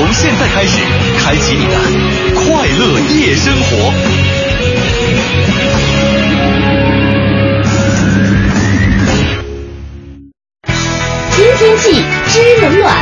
从现在开始，开启你的快乐夜生活。听天气知冷暖。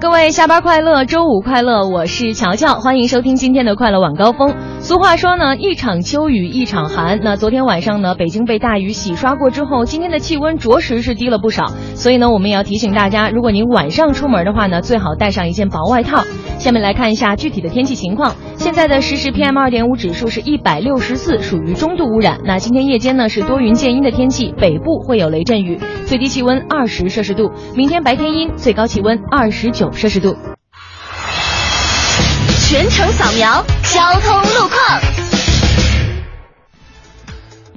各位下班快乐，周五快乐，我是乔乔，欢迎收听今天的快乐晚高峰。俗话说呢，一场秋雨一场寒。那昨天晚上呢，北京被大雨洗刷过之后，今天的气温着实是低了不少。所以呢，我们也要提醒大家，如果您晚上出门的话呢，最好带上一件薄外套。下面来看一下具体的天气情况。现在的实时 PM 二点五指数是一百六十四，属于中度污染。那今天夜间呢是多云见阴的天气，北部会有雷阵雨，最低气温二十摄氏度。明天白天阴，最高气温二十九摄氏度。全程扫描交通路况。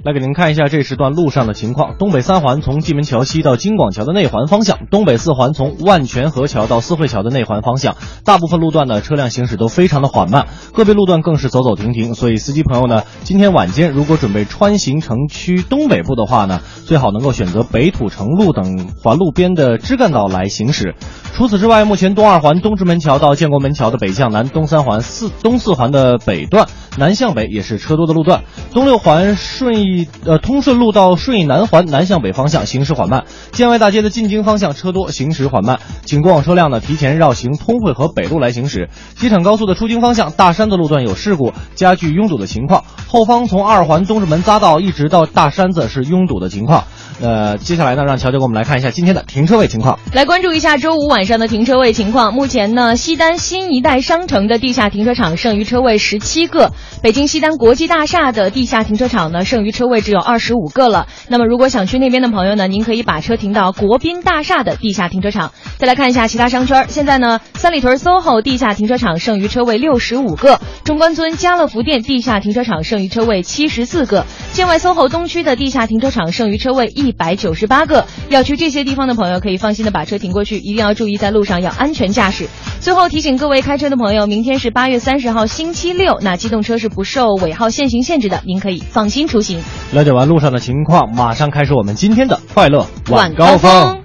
来给您看一下这时段路上的情况：东北三环从蓟门桥西到京广桥的内环方向，东北四环从万泉河桥到四惠桥的内环方向，大部分路段呢车辆行驶都非常的缓慢，个别路段更是走走停停。所以司机朋友呢，今天晚间如果准备穿行城区东北部的话呢，最好能够选择北土城路等环路边的支干道来行驶。除此之外，目前东二环东直门桥到建国门桥的北向南，东三环四东四环的北段南向北也是车多的路段，东六环顺义 呃通顺路到顺义南环南向北方向行驶缓慢，建外大街的进京方向车多，行驶缓慢，请过往车辆呢提前绕行通惠河北路来行驶。机场高速的出京方向大山的路段有事故，加剧拥堵的情况，后方从二环东直门匝道一直到大山子是拥堵的情况。呃，接下来呢，让乔乔给我们来看一下今天的停车位情况。来关注一下周五晚上的停车位情况。目前呢，西单新一代商城的地下停车场剩余车位十七个，北京西单国际大厦的地下停车场呢，剩余车位只有二十五个了。那么，如果想去那边的朋友呢，您可以把车停到国宾大厦的地下停车场。再来看一下其他商圈，现在呢，三里屯 SOHO 地下停车场剩余车位六十五个，中关村家乐福店地下停车场剩余车位七十四个，建外 SOHO 东区的地下停车场剩余车位一百九十八个。要去这些地方的朋友，可以放心的把车停过去，一定要注意在路上要安全驾驶。最后提醒各位开车的朋友，明天是八月三十号星期六，那机动车是不受尾号限行限制的，您可以放心出行。了解完路上的情况，马上开始我们今天的快乐晚高高峰。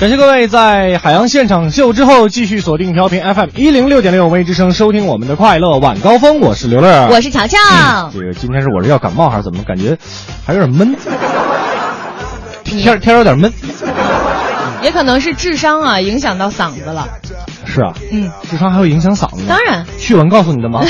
感谢各位在海洋现场秀之后继续锁定调频 FM 一零六点六微之声，收听我们的快乐晚高峰。我是刘乐，我是乔乔。这个今天是我是要感冒还是怎么？感觉还有点闷，天天有点闷。也可能是智商啊影响到嗓子了。是啊，嗯，智商还会影响嗓子呢。当然，趣闻告诉你的吗？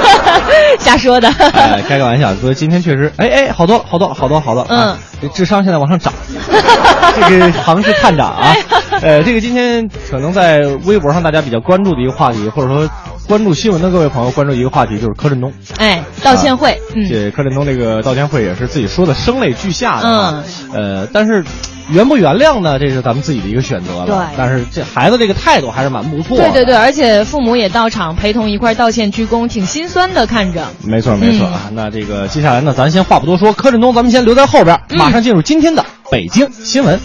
瞎说的。哎，开个玩笑，说今天确实，哎哎，好多好多好多好多，嗯。啊，这智商现在往上涨，这个行是探长啊，呃，这个今天可能在微博上大家比较关注的一个话题，或者说关注新闻的各位朋友关注一个话题，就是柯震东。哎，道歉会，嗯，这柯震东这个道歉会也是自己说的声泪俱下的啊，嗯。呃，但是原不原谅呢，这是咱们自己的一个选择了。对但是这孩子这个态度还是蛮不错的。对对对，而且父母也到场陪同一块儿道歉鞠躬，挺心酸的看着。没错没错嗯啊。那这个接下来呢，咱先话不多说，柯震东咱们先留在后边，嗯马上进入今天的北京新闻。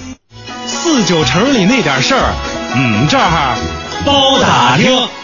四九城里那点事儿，嗯，这儿包打听。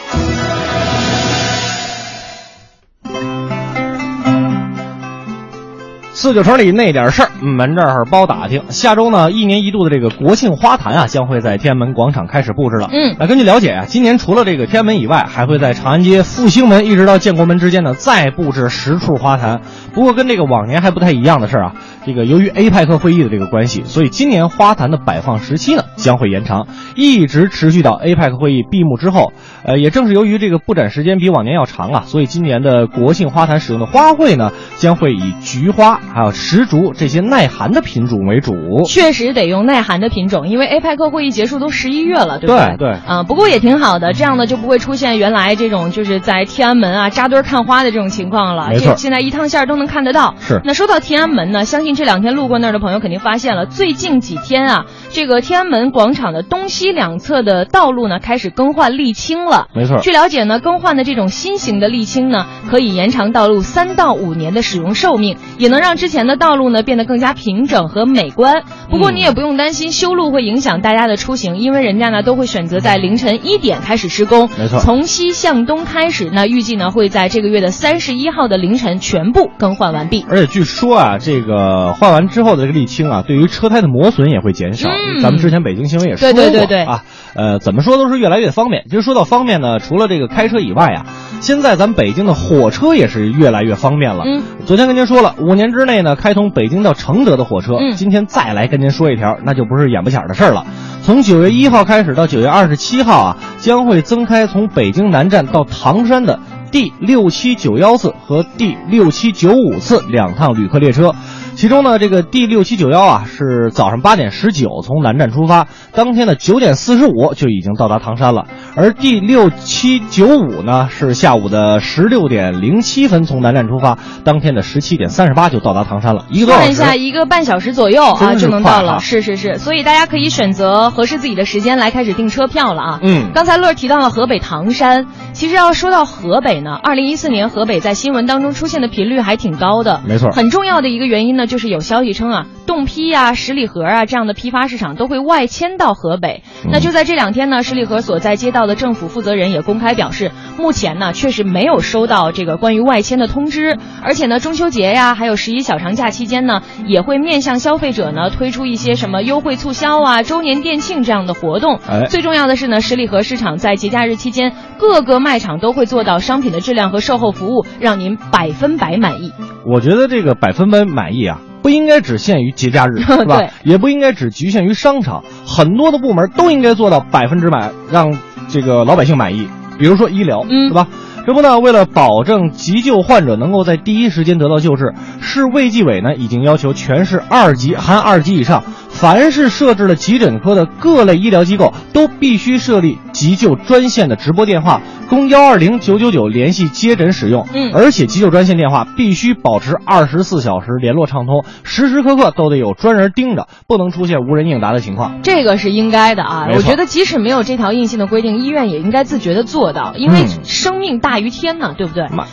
四九城里那点事儿，嗯门这儿包打听。下周呢，一年一度的这个国庆花坛啊，将会在天安门广场开始布置了。嗯那根据了解啊，今年除了这个天安门以外，还会在长安街、复兴门一直到建国门之间呢，再布置十处花坛。不过跟这个往年还不太一样的是啊，这个由于 APEC 会议的这个关系，所以今年花坛的摆放时期呢将会延长，一直持续到 APEC 会议闭幕之后。呃，也正是由于这个布展时间比往年要长啊，所以今年的国庆花坛使用的花卉呢，将会以菊花还有石竹这些耐寒的品种为主。确实得用耐寒的品种，因为 APEC 会议结束都十一月了，对不对？对对啊、不过也挺好的，这样呢就不会出现原来这种就是在天安门啊扎堆看花的这种情况了。没错这现在一趟线儿都能看得到。是那说到天安门呢，相信这两天路过那儿的朋友肯定发现了，最近几天啊，这个天安门广场的东西两侧的道路呢开始更换沥青了。没错据了解呢，更换的这种新型的沥青呢，可以延长道路三到五年的使用寿命，也能让之前的道路呢变得更加平整和美观。不过你也不用担心修路会影响大家的出行，因为人家呢都会选择在凌晨一点开始施工。没错从西向东开始，那预计呢会在这个月的三十一号的凌晨全部更换完毕。而且据说啊，这个换完之后的这个沥青啊，对于车胎的磨损也会减少。嗯咱们之前北京新闻也说过对对对对啊，呃，怎么说都是越来越方便。其实说到方便呢，除了这个开车以外啊，现在咱们北京的火车也是越来越方便了。嗯，昨天跟您说了，五年之内呢，开通北京到承德的火车。嗯今天再来跟您说一条，那就不是眼不前儿的事儿了。从九月一号开始到九月二十七号啊，将会增开从北京南站到唐山的第六七九幺次和第六七九五次两趟旅客列车。其中呢，这个 D 六七九幺啊是早上八点十九从南站出发，当天的九点四十五就已经到达唐山了。而第六七九五呢是下午的十六点零七分从南站出发，当天的十七点三十八就到达唐山了，一个多小时。算一下，一个半小时左右啊就能到了。啊是是是，所以大家可以选择合适自己的时间来开始订车票了啊。嗯刚才乐儿提到了河北唐山，其实要说到河北呢，二零一四年河北在新闻当中出现的频率还挺高的。没错很重要的一个原因呢，就是有消息称啊，冻批啊、十里河啊这样的批发市场都会外迁到河北。嗯那就在这两天呢，十里河所在街道的政府负责人也公开表示，目前呢确实没有收到这个关于外迁的通知，而且呢中秋节呀，还有十一小长假期间呢，也会面向消费者呢推出一些什么优惠促销啊、周年店庆这样的活动。哎最重要的是呢，十里河市场在节假日期间，各个卖场都会做到商品的质量和售后服务，让您百分百满意。我觉得这个百分百满意啊，不应该只限于节假日，是吧？也不应该只局限于商场，很多的部门都应该做到百分之百，让这个老百姓满意。比如说医疗，嗯是吧？这不呢，为了保证急救患者能够在第一时间得到救治，市卫计委呢已经要求全市二级含二级以上，凡是设置了急诊科的各类医疗机构，都必须设立急救专线的直播电话，供幺二零九九九联系接诊使用。嗯而且急救专线电话必须保持二十四小时联络畅通，时时刻刻都得有专人盯着，不能出现无人应答的情况。这个是应该的啊！我觉得即使没有这条硬性的规定，医院也应该自觉的做到，因为嗯生命大于天呢，对不对？妈，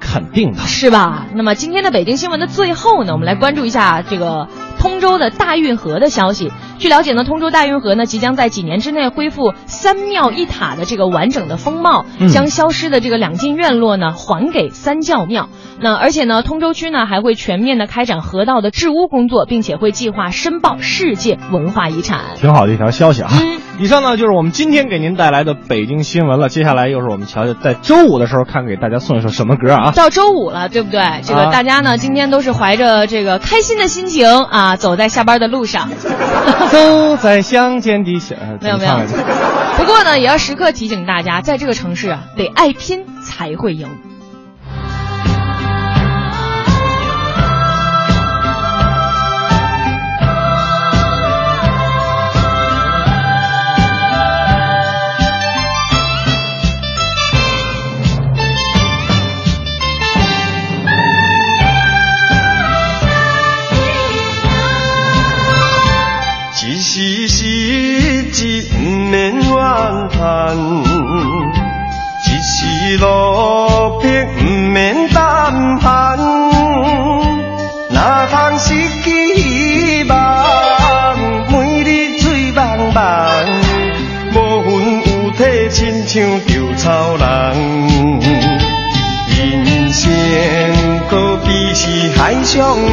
肯定的。是吧？那么今天的北京新闻的最后呢，我们来关注一下这个通州的大运河的消息。据了解呢，通州大运河呢即将在几年之内恢复三庙一塔的这个完整的风貌，嗯将消失的这个两进院落呢还给三教庙。那而且呢，通州区呢还会全面的开展河道的治污工作，并且会计划申报世界文化遗产。挺好的一条消息啊！嗯以上呢就是我们今天给您带来的北京新闻了。接下来又是我们瞧瞧在周五的时候看给大家送一首什么歌啊？到周五了，对不对？这个啊大家呢，今天都是怀着这个开心的心情啊，走在下班的路上。走在乡间的小，呃没有没有不过呢，也要时刻提醒大家，在这个城市啊，得爱拼才会赢。一时失志不免怨叹，一时落魄不免胆寒。哪通失去希望，每日醉茫茫，无魂有体，亲像稻草人。人生可比是海上的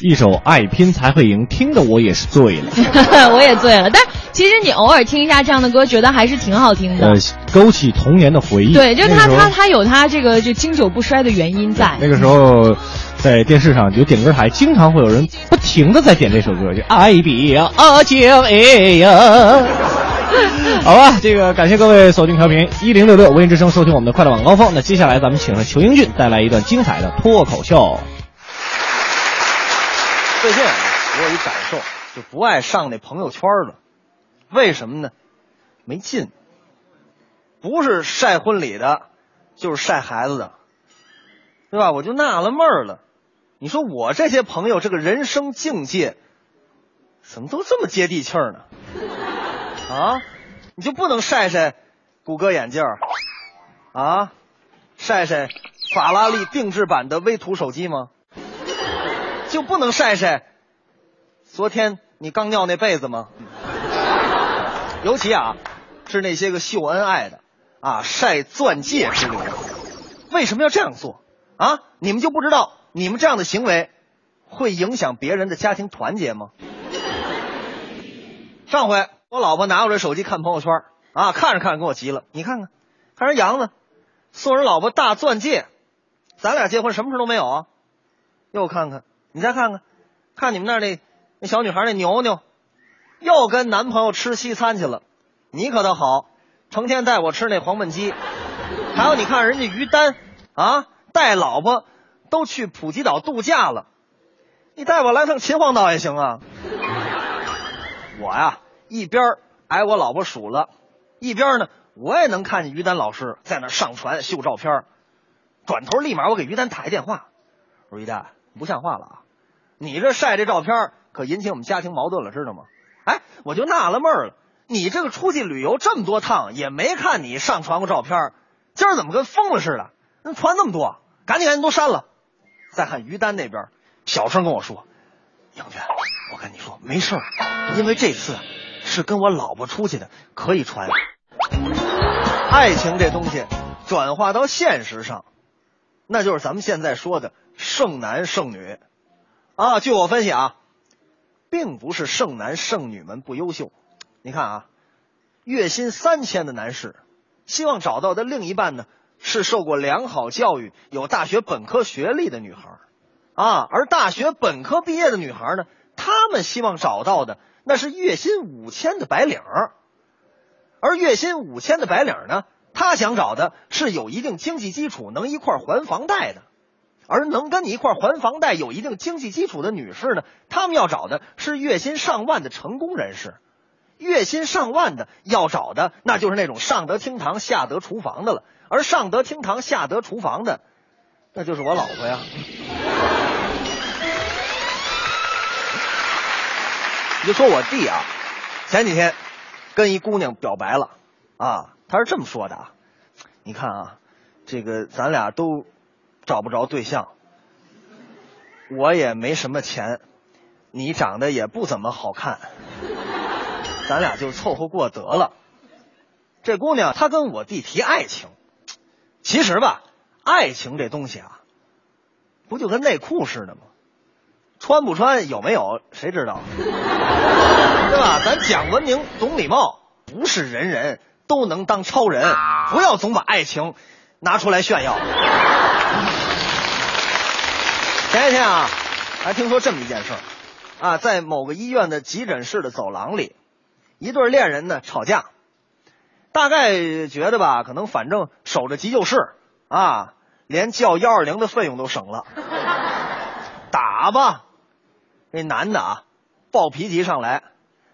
一首《爱拼才会赢》，听的我也是醉了。我也醉了。但其实你偶尔听一下这样的歌，觉得还是挺好听的。呃，勾起童年的回忆。对，就他那个他他有他这个就经久不衰的原因在。那个时候，在电视上有点歌台，经常会有人不停的在点这首歌，就爱比呀，啊情哎呀。好吧，这个感谢各位锁定调频一零六六文艺之声，收听我们的快乐晚高峰。那接下来咱们请上裘英俊带来一段精彩的脱口秀。最近，我有一感受，就不爱上那朋友圈了。为什么呢？没劲。不是晒婚礼的，就是晒孩子的，对吧？我就纳了闷了。你说我这些朋友这个人生境界，怎么都这么接地气儿呢？啊，你就不能晒晒谷歌眼镜啊，晒晒法拉利定制版的微图手机吗？就不能晒晒昨天你刚尿那被子吗？尤其啊，是那些个秀恩爱的啊，晒钻戒之流的，为什么要这样做啊？你们就不知道你们这样的行为会影响别人的家庭团结吗？上回我老婆拿过来手机看朋友圈啊，看着看着给我急了，你看看，看人杨子送人老婆大钻戒，咱俩结婚什么事都没有啊？又看看，你再看看，看你们那儿那那小女孩那牛牛，又跟男朋友吃西餐去了。你可倒好，成天带我吃那黄焖鸡。还有你看人家于丹啊，带老婆都去普吉岛度假了，你带我来趟秦皇岛也行啊。我呀，一边挨我老婆数了，一边呢，我也能看见于丹老师在那上传秀照片。转头立马我给于丹打一电话，我说于丹，不像话了啊！你这晒这照片，可引起我们家庭矛盾了，知道吗？哎，我就纳了闷了，你这个出去旅游这么多趟，也没看你上传过照片，今儿怎么跟疯了似的？那传那么多，赶紧赶紧都删了。再看于丹那边，小声跟我说：“杨娟，我跟你说没事儿，因为这次是跟我老婆出去的，可以传。爱情这东西转化到现实上，那就是咱们现在说的剩男剩女啊。据我分析啊，并不是剩男剩女们不优秀。你看啊，月薪三千的男士，希望找到的另一半呢是受过良好教育、有大学本科学历的女孩啊，而大学本科毕业的女孩呢，他们希望找到的那是月薪五千的白领。而月薪五千的白领呢，他想找的是有一定经济基础能一块还房贷的，而能跟你一块还房贷、有一定经济基础的女士呢，他们要找的是月薪上万的成功人士。月薪上万的要找的，那就是那种上得厅堂、下得厨房的了。而上得厅堂、下得厨房的，那就是我老婆呀。你就说我弟啊，前几天跟一姑娘表白了啊，他是这么说的啊，你看啊，这个咱俩都找不着对象，我也没什么钱，你长得也不怎么好看，咱俩就凑合过得了。这姑娘她跟我弟提爱情，其实吧，爱情这东西啊，不就跟内裤似的吗？穿不穿有没有谁知道？对吧？咱讲文明，懂礼貌，不是人人都能当超人。不要总把爱情拿出来炫耀。前几天啊，还听说这么一件事儿啊，在某个医院的急诊室的走廊里，一对恋人呢吵架，大概觉得吧，可能反正守着急救室啊，连叫幺二零的费用都省了，打吧。那男的啊，暴脾气上来，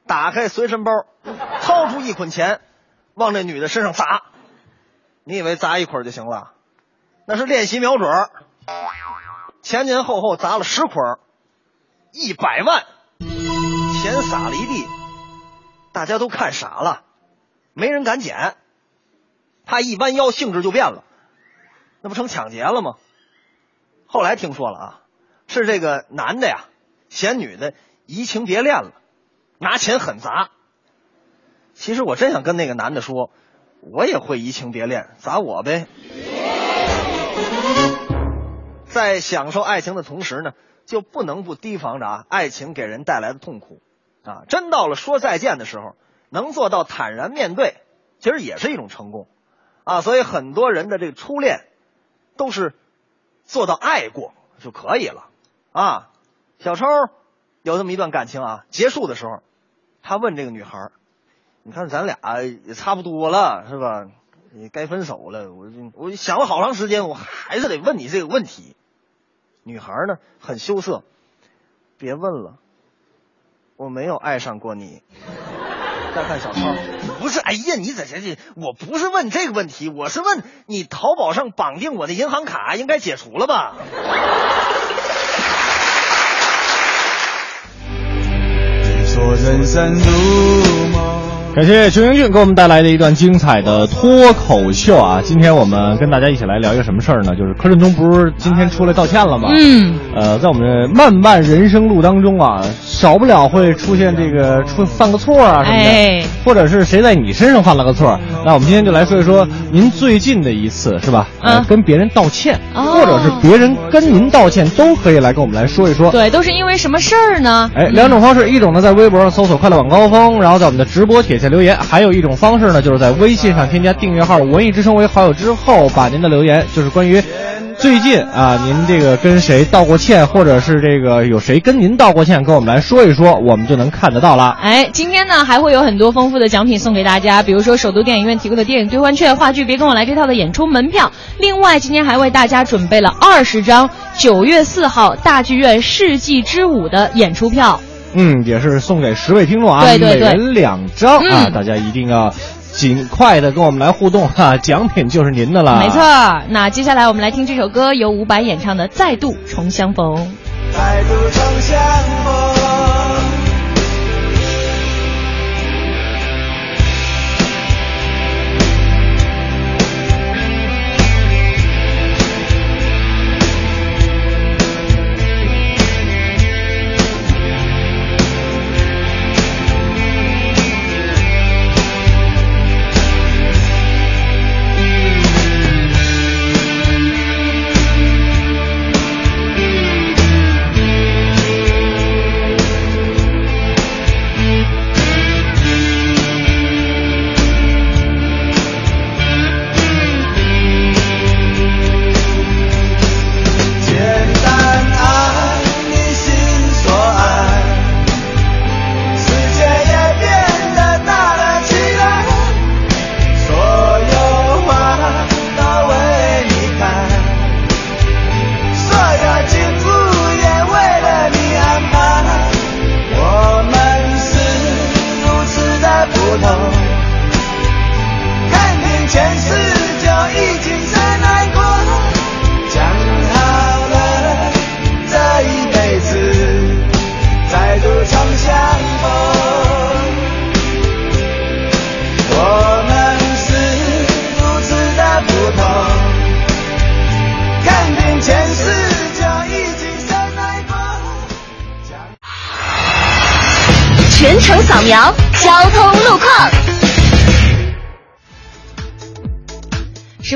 打开随身包，掏出一捆钱，往这女的身上砸。你以为砸一捆就行了？那是练习瞄准，前前后后砸了十捆，一百万，钱撒了一地，大家都看傻了，没人敢捡。他一弯腰，性质就变了，那不成抢劫了吗？后来听说了啊，是这个男的呀。嫌女的移情别恋了，拿钱狠砸。其实我真想跟那个男的说，我也会移情别恋，砸我呗。在享受爱情的同时呢，就不能不提防着啊，爱情给人带来的痛苦啊。真到了说再见的时候，能做到坦然面对，其实也是一种成功啊。所以很多人的这个初恋，都是做到爱过就可以了啊。小超有这么一段感情啊，结束的时候，他问这个女孩你看咱俩也差不多了，是吧？你该分手了。我我想了好长时间，我还是得问你这个问题。”女孩呢很羞涩，别问了，我没有爱上过你。再看小超，不是，哎呀，你在这这，我不是问这个问题，我是问你，淘宝上绑定我的银行卡应该解除了吧？说人生如感谢邱英俊给我们带来的一段精彩的脱口秀啊！今天我们跟大家一起来聊一个什么事儿呢？就是柯震东不是今天出来道歉了吗？嗯，呃，在我们的漫漫人生路当中啊，少不了会出现这个出犯个错啊什么的，哎或者是谁在你身上犯了个错。那我们今天就来说一说您最近的一次是吧？呃嗯跟别人道歉，哦或者是别人跟您道歉，都可以来跟我们来说一说。对，都是因为什么事儿呢？哎，两种方式，一种呢在微博上搜索“快乐晚高峰”，然后在我们的直播帖下留言；还有一种方式呢，就是在微信上添加订阅号“文艺之声”为好友之后，把您的留言，就是关于最近啊您这个跟谁道过歉，或者是这个有谁跟您道过歉，跟我们来说一说，我们就能看得到了。哎，今天呢还会有很多丰富的奖品送给大家，比如说首都电影院提供的电影兑换券、话剧《别跟我来》这套的演出门票。另外，今天还为大家准备了二十张九月四号大剧院世纪之舞的演出票。嗯，也是送给十位听众啊，对对对每人两张啊，嗯大家一定要尽快的跟我们来互动哈、奖品就是您的了。没错，那接下来我们来听这首歌，由伍佰演唱的《再度重相逢》。再度重相逢。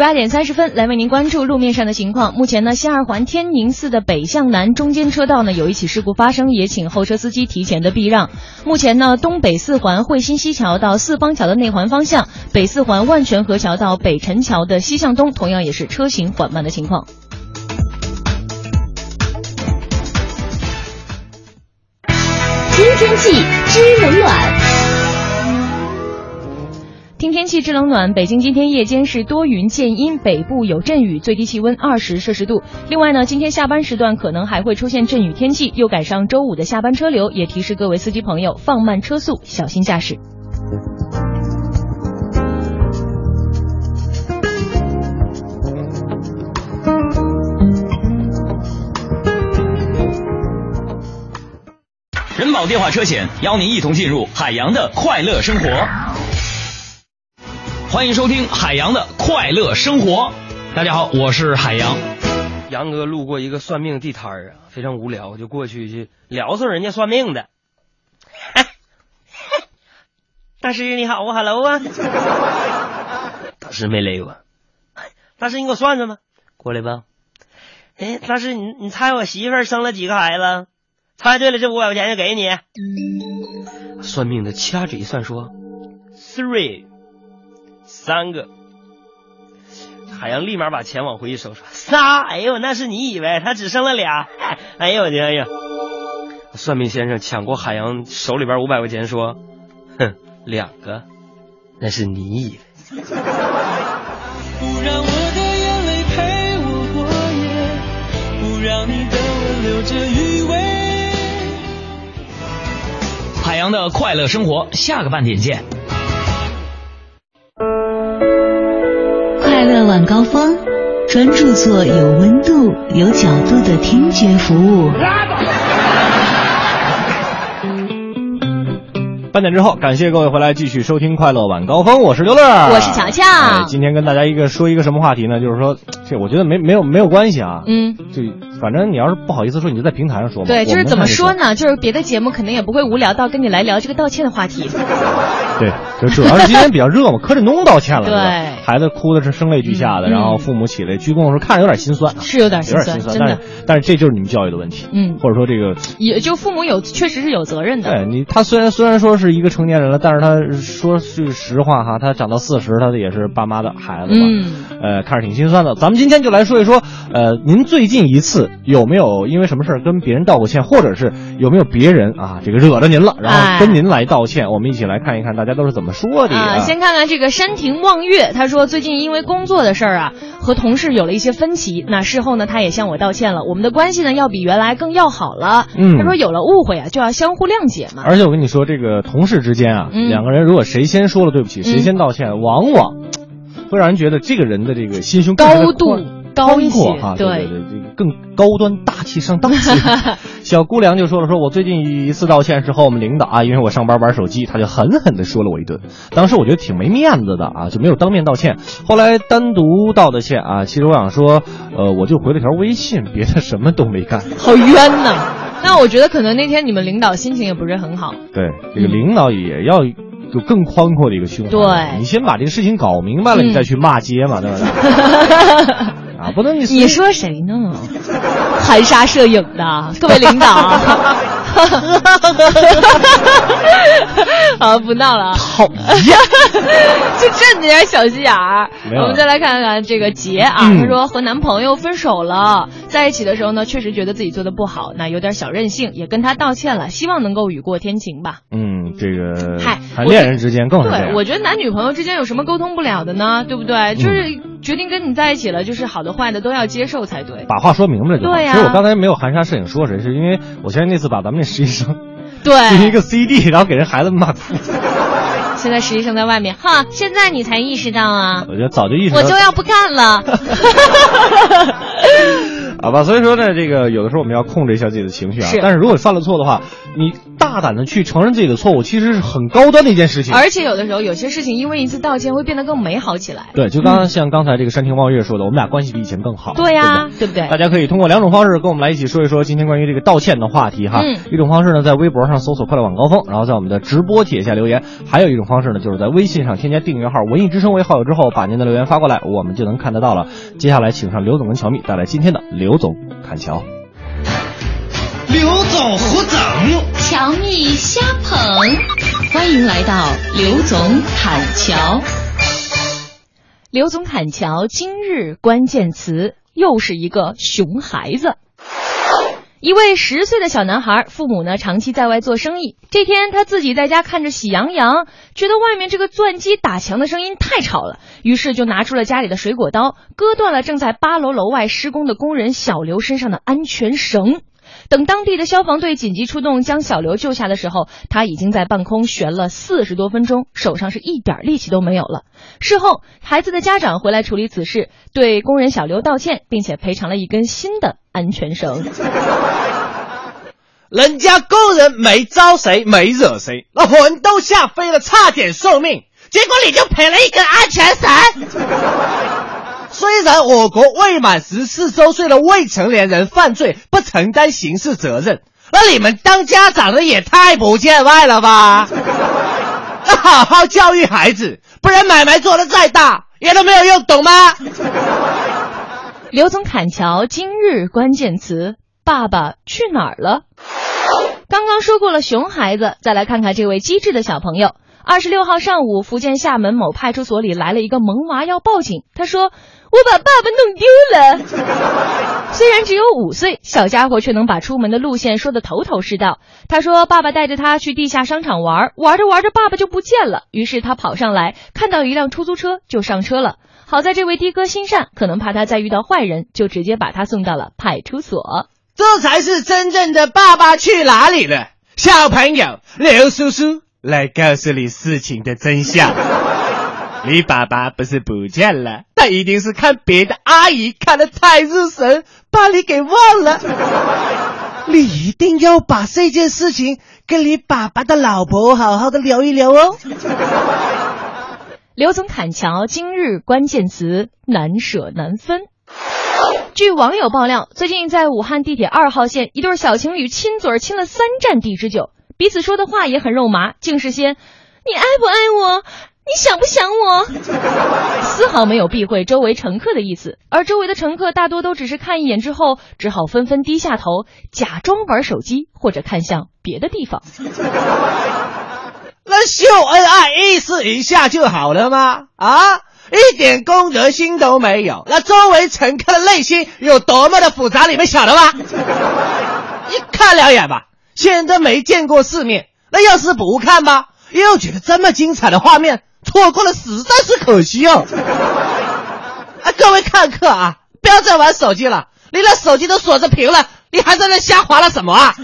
十八点三十分，来为您关注路面上的情况。目前呢，西二环天宁寺的北向南中间车道呢有一起事故发生，也请后车司机提前的避让。目前呢，东北四环汇新西桥到四方桥的内环方向，北四环万泉河桥到北辰桥的西向东，同样也是车行缓慢的情况。听天气知冷暖。听天气知冷暖，北京今天夜间是多云见阴，北部有阵雨，最低气温二十摄氏度。另外呢，今天下班时段可能还会出现阵雨天气，又赶上周五的下班车流，也提示各位司机朋友放慢车速，小心驾驶。人保电话车险邀您一同进入海洋的快乐生活。欢迎收听海洋的快乐生活。大家好，我是海洋。杨哥路过一个算命地摊儿啊，非常无聊，就过去去聊骚人家算命的。哎，大师你好啊，hello 啊。大师没勒我。大师你给我算算吧，过来吧。哎，大师你你猜我媳妇儿生了几个孩子？猜对了，这五百块钱就给你。算命的掐指一算说，three，三个。海洋立马把钱往回一收，说仨。哎呦，那是你以为他只生了俩？哎呦我的哎呀！算命先生抢过海洋手里边五百块钱，说：“哼，两个，那是你以为。”不让我的眼泪陪我过夜，不让你的吻留着余味。海洋的快乐生活，下个半点见。快乐晚高峰，专注做有温度、有角度的听觉服务。半点之后，感谢各位回来继续收听《快乐晚高峰》，我是刘乐，我是乔乔。哎，今天跟大家一个说一个什么话题呢？就是说，这我觉得没没有没有关系啊。嗯，就反正你要是不好意思说，你就在平台上说嘛。对，就是怎么说呢？就是别的节目肯定也不会无聊到跟你来聊这个道歉的话题。对，就主要是今天比较热嘛，柯震东道歉了，对孩子哭的是声泪俱下的，嗯然后父母起来鞠躬的时候看着有点心酸啊，是有点心酸但真的是但是这就是你们教育的问题，嗯，或者说这个也就父母有确实是有责任的。对你，他虽然虽然说是一个成年人了，但是他说句实话哈，他长到四十，他也是爸妈的孩子嘛，嗯，呃，看着挺心酸的。咱们今天就来说一说，呃，您最近一次有没有因为什么事儿跟别人道过歉，或者是有没有别人啊这个惹着您了，然哎后跟您来道歉？我们一起来看一看大家都是怎么说的啊，先看看这个山亭望月，他说最近因为工作的事儿啊，和同事有了一些分歧。那事后呢，他也向我道歉了，我们的关系呢要比原来更要好了。嗯他说有了误会啊，就要相互谅解嘛。而且我跟你说，这个同事之间啊，嗯两个人如果谁先说了对不起，谁先道歉，往往会让人觉得这个人的这个心胸高度宽高一些宽阔哈，对对对对，这个更高端大气上档次。小姑娘就说了，说我最近一次道歉是和我们领导啊，因为我上班玩手机，他就狠狠的说了我一顿。当时我觉得挺没面子的啊，就没有当面道歉。后来单独道的歉啊，其实我想说，呃，我就回了条微信，别的什么都没干。好冤呐！那我觉得可能那天你们领导心情也不是很好。对，这个领导也要有更宽阔的一个胸怀。对你先把这个事情搞明白了，嗯你再去骂街嘛，对不对？啊，不能你你说谁呢？含沙射影的，各位领导。好，不闹了啊。讨厌，就这点小心眼儿。我们再来看看这个杰啊，嗯他说和男朋友分手了，在一起的时候呢，确实觉得自己做的不好，那有点小任性，也跟他道歉了，希望能够雨过天晴吧。嗯，这个嗨谈恋人之间更对，我觉得男女朋友之间有什么沟通不了的呢？对不对？就是决定跟你在一起了，就是好的坏的都要接受才对。把话说明白了就好。对呀其实我刚才没有含沙射影说谁，是因为我前那次把咱们那实习生 对，进一个 CD，然后给人孩子骂哭。现在实习生在外面，哈，现在你才意识到啊，我觉得早就意识到，我就要不干了。好吧，所以说呢，这个有的时候我们要控制一下自己的情绪啊。是但是如果犯了错的话，你大胆的去承认自己的错误，其实是很高端的一件事情。而且有的时候，有些事情因为一次道歉会变得更美好起来。对，就刚刚像刚才这个山亭望月说的，我们俩关系比以前更好。对呀、对对不对？大家可以通过两种方式跟我们来一起说一说今天关于这个道歉的话题哈。嗯一种方式呢，在微博上搜索“快乐晚高峰”，然后在我们的直播帖下留言；还有一种方式呢，就是在微信上添加订阅号“文艺之声”为好友之后，把您的留言发过来，我们就能看得到了。接下来，请上刘总跟乔蜜带来今天的刘总看桥。刘总胡整，乔蜜瞎捧，欢迎来到刘总砍桥。刘总砍桥今日关键词又是一个熊孩子。一位十岁的小男孩，父母呢长期在外做生意。这天，他自己在家看着《喜羊羊》，觉得外面这个钻机打墙的声音太吵了，于是就拿出了家里的水果刀，割断了正在八楼楼外施工的工人小刘身上的安全绳。等当地的消防队紧急出动将小刘救下的时候，他已经在半空悬了四十多分钟，手上是一点力气都没有了。事后，孩子的家长回来处理此事，对工人小刘道歉，并且赔偿了一根新的安全绳。人家工人没招谁，没惹谁，那魂都吓飞了，差点送命，结果你就赔了一根安全绳。虽然我国未满十四周岁的未成年人犯罪不承担刑事责任，那你们当家长的也太不见外了吧？要 好好教育孩子，不然买卖做的再大也都没有用，懂吗？刘总侃桥今日关键词：爸爸去哪儿了？刚刚说过了熊孩子，再来看看这位机智的小朋友。二十六号上午，福建厦门某派出所里来了一个萌娃要报警。他说：“我把爸爸弄丢了。”虽然只有五岁，小家伙却能把出门的路线说得头头是道。他说：“爸爸带着他去地下商场玩，玩着玩着，爸爸就不见了。于是他跑上来，看到一辆出租车，就上车了。好在这位的哥心善，可能怕他再遇到坏人，就直接把他送到了派出所。这才是真正的爸爸去哪里了，小朋友，刘叔叔来告诉你事情的真相。你爸爸不是不见了，他一定是看别的阿姨看得太入神，把你给忘了。你一定要把这件事情跟你爸爸的老婆好好的聊一聊哦。刘总砍桥今日关键词：难舍难分。据网友爆料，最近在武汉地铁二号线，一对小情侣亲嘴亲了三站地之久，彼此说的话也很肉麻，竟是些“你爱不爱我？你想不想我？” 丝毫没有避讳周围乘客的意思，而周围的乘客大多都只是看一眼之后，只好纷纷低下头，假装玩手机或者看向别的地方。那秀恩爱意思一下就好了吗？啊，一点公德心都没有。那周围乘客的内心有多么的复杂，你们晓得吗？一看两眼吧，现在没见过世面。那要是不看吧，又觉得这么精彩的画面错过了，实在是可惜哦。啊，各位看客啊，不要再玩手机了，你那手机都锁着屏了，你还在那瞎划拉什么啊？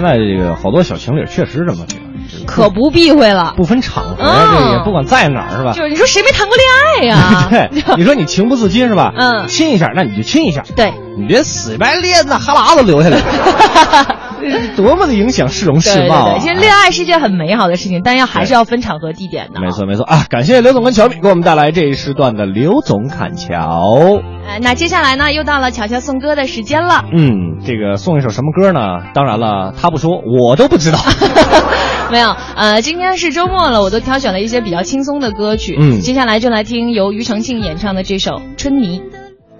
现在这个好多小情侣确实这么觉得，可不避讳了，不分场合，嗯这个也不管在哪儿是吧？就是你说谁没谈过恋爱呀、对，你说你情不自禁是吧？嗯亲一下，那你就亲一下。对，你别死白咧那哈喇子流下来，多么的影响市容市貌啊！对，其实恋爱是一件很美好的事情，但要还是要分场合地点的。没错没错啊！感谢刘总跟乔米给我们带来这一时段的刘总侃乔。呃，那接下来呢，又到了乔乔送歌的时间了。嗯，这个送一首什么歌呢？当然了，他不说，我都不知道。没有，呃，今天是周末了，我都挑选了一些比较轻松的歌曲。嗯接下来就来听由庾澄庆演唱的这首《春泥》。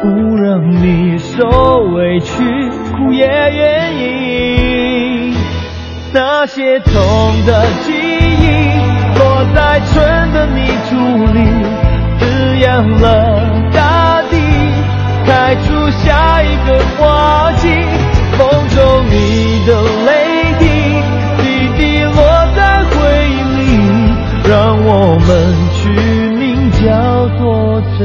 不让你受委屈，苦也愿意。那些痛的记忆落在春的泥土里，滋养了大地，开出下一个花季。风中你的泪滴，滴滴落在回忆里，让我们取名叫做珍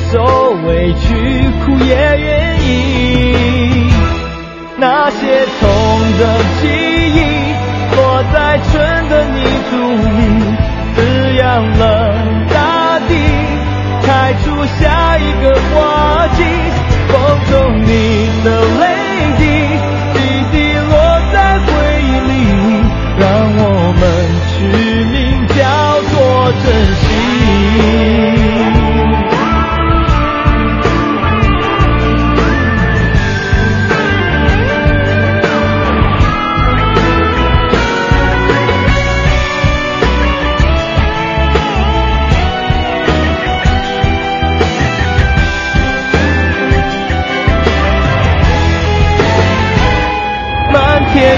受委屈，苦也愿意。那些痛的记忆，落在春的泥土里，滋养了大地，开出下一个花季。风中你的泪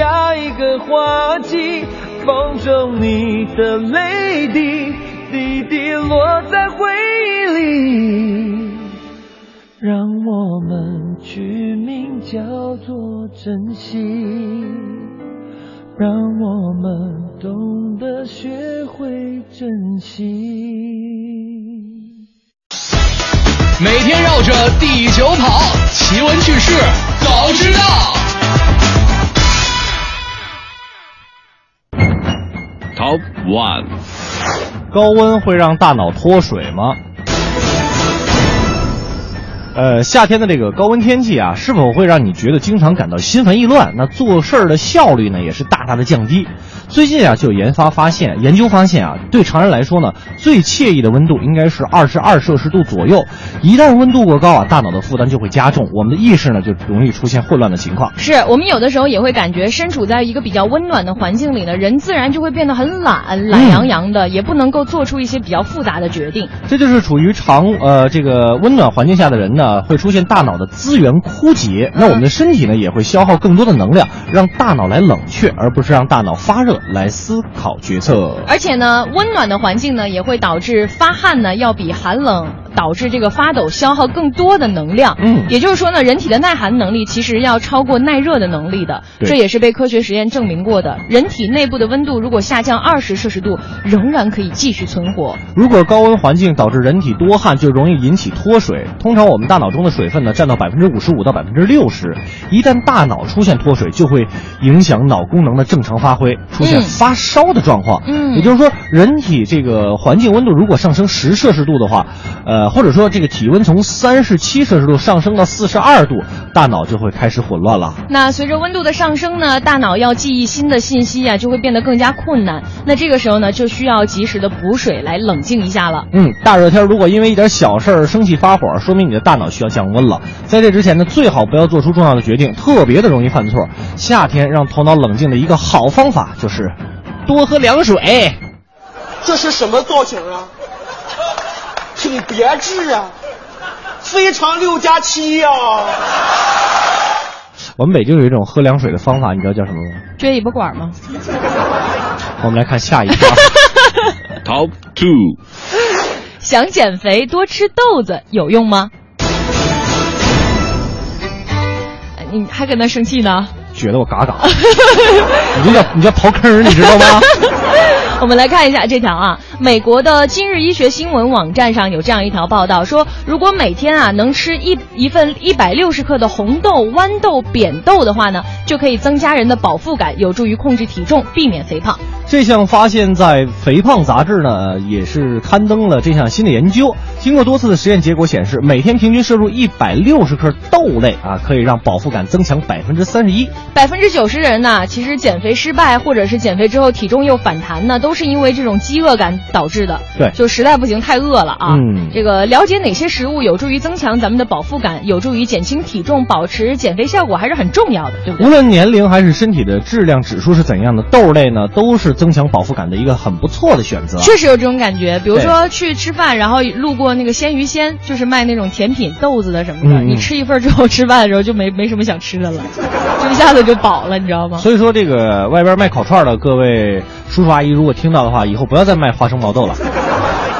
下一个花季。风中你的泪滴，滴滴落在回忆里，让我们取名叫做珍惜。让我们懂得学会珍惜。每天绕着地球跑，奇闻趣事早知道。Top One，高温会让大脑脱水吗？呃，夏天的这个高温天气啊，是否会让你觉得经常感到心烦意乱？那做事儿的效率呢，也是大大的降低。最近啊，就有研发发现，研究发现啊，对常人来说呢，最惬意的温度应该是二十二摄氏度左右。一旦温度过高啊，大脑的负担就会加重，我们的意识呢就容易出现混乱的情况。是我们有的时候也会感觉身处在一个比较温暖的环境里呢，人自然就会变得很懒，懒洋洋的，也不能够做出一些比较复杂的决定。这就是处于长呃这个温暖环境下的人呢，会出现大脑的资源枯竭，那我们的身体呢也会消耗更多的能量，让大脑来冷却，而不是让大脑发热来思考决策。而且呢，温暖的环境呢，也会导致发汗呢，要比寒冷导致这个发抖消耗更多的能量。嗯，也就是说呢，人体的耐寒能力其实要超过耐热的能力的，这也是被科学实验证明过的。人体内部的温度如果下降二十摄氏度，仍然可以继续存活。如果高温环境导致人体多汗，就容易引起脱水。通常我们大脑中的水分呢占到百分之五十五到百分之六十，一旦大脑出现脱水，就会影响脑功能的正常发挥，出现嗯发烧的状况。嗯也就是说，人体这个环境温度如果上升十摄氏度的话，呃，或者说这个体温从三十七摄氏度上升到四十二度，大脑就会开始混乱了。那随着温度的上升呢，大脑要记忆新的信息啊，就会变得更加困难。那这个时候呢，就需要及时的补水来冷静一下了。嗯，大热天如果因为一点小事儿生气发火，说明你的大脑需要降温了。在这之前呢，最好不要做出重要的决定，特别的容易犯错。夏天让头脑冷静的一个好方法就是多喝凉水。这是什么造型啊？挺别致啊，非常六加七呀。我们北京有一种喝凉水的方法，你知道叫什么吗？撅尾巴管吗？我们来看下一条。Top two，想减肥多吃豆子有用吗？哎你还搁那生气呢？觉得我嘎嘎，你这叫你叫刨坑，你知道吗？我们来看一下这条啊，美国的今日医学新闻网站上有这样一条报道，说如果每天啊能吃一一份一百六十克的红豆、豌豆、扁豆的话呢，就可以增加人的饱腹感，有助于控制体重，避免肥胖。这项发现，在《肥胖》杂志呢也是刊登了这项新的研究。经过多次的实验结果显示，每天平均摄入一百六十克豆类啊，可以让饱腹感增强百分之三十一。百分之九十人呢，其实减肥失败，或者是减肥之后体重又反弹呢，都是因为这种饥饿感导致的。对就实在不行，太饿了啊。嗯这个了解哪些食物有助于增强咱们的饱腹感，有助于减轻体重，保持减肥效果，还是很重要的，对不对？无论年龄还是身体的质量指数是怎样的，豆类呢都是增强饱腹感的一个很不错的选择。确实有这种感觉，比如说去吃饭，然后路过那个鲜鱼鲜，就是卖那种甜品豆子的什么的，你吃一份之后，吃饭的时候就没没什么想吃的了，就一下子就饱了，你知道吗？所以说，这个外边卖烤串的各位叔叔阿姨，如果听到的话，以后不要再卖花生毛豆了。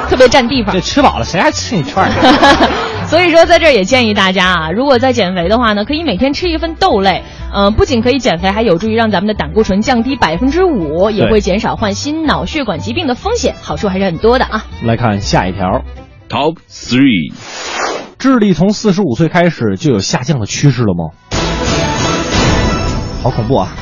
特别占地方。这吃饱了，谁还吃你串儿？所以说，在这儿也建议大家啊，如果在减肥的话呢，可以每天吃一份豆类，嗯、不仅可以减肥，还有助于让咱们的胆固醇降低百分之五，也会减少患心脑血管疾病的风险，好处还是很多的啊。来看下一条。Top three，智力从四十五岁开始就有下降的趋势了吗？好恐怖啊！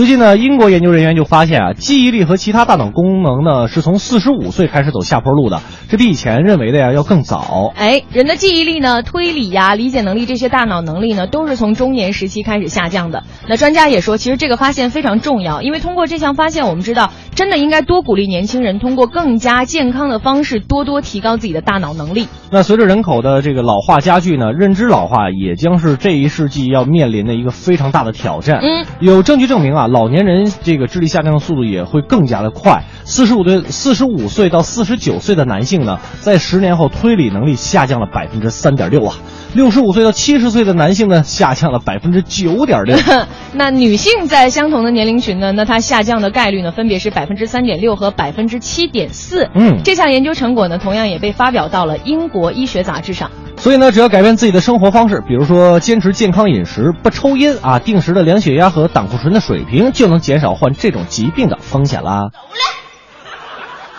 最近呢，英国研究人员就发现啊，记忆力和其他大脑功能呢是从四十五岁开始走下坡路的，这比以前认为的呀要更早。哎，人的记忆力呢、推理呀、理解能力这些大脑能力呢，都是从中年时期开始下降的。那专家也说，其实这个发现非常重要，因为通过这项发现，我们知道真的应该多鼓励年轻人通过更加健康的方式，多多提高自己的大脑能力。那随着人口的这个老化加剧呢，认知老化也将是这一世纪要面临的一个非常大的挑战。嗯，有证据证明啊，老年人这个智力下降的速度也会更加的快。四十五岁、四十五岁到四十九岁的男性呢，在十年后推理能力下降了百分之三点六啊。六十五岁到七十岁的男性呢，下降了百分之九点六。那女性在相同的年龄群呢，那它下降的概率呢，分别是百分之三点六和百分之七点四。嗯这项研究成果呢，同样也被发表到了英国医学杂志上。所以呢，只要改变自己的生活方式，比如说坚持健康饮食、不抽烟啊，定时的量血压和胆固醇的水平，就能减少患这种疾病的风险啦。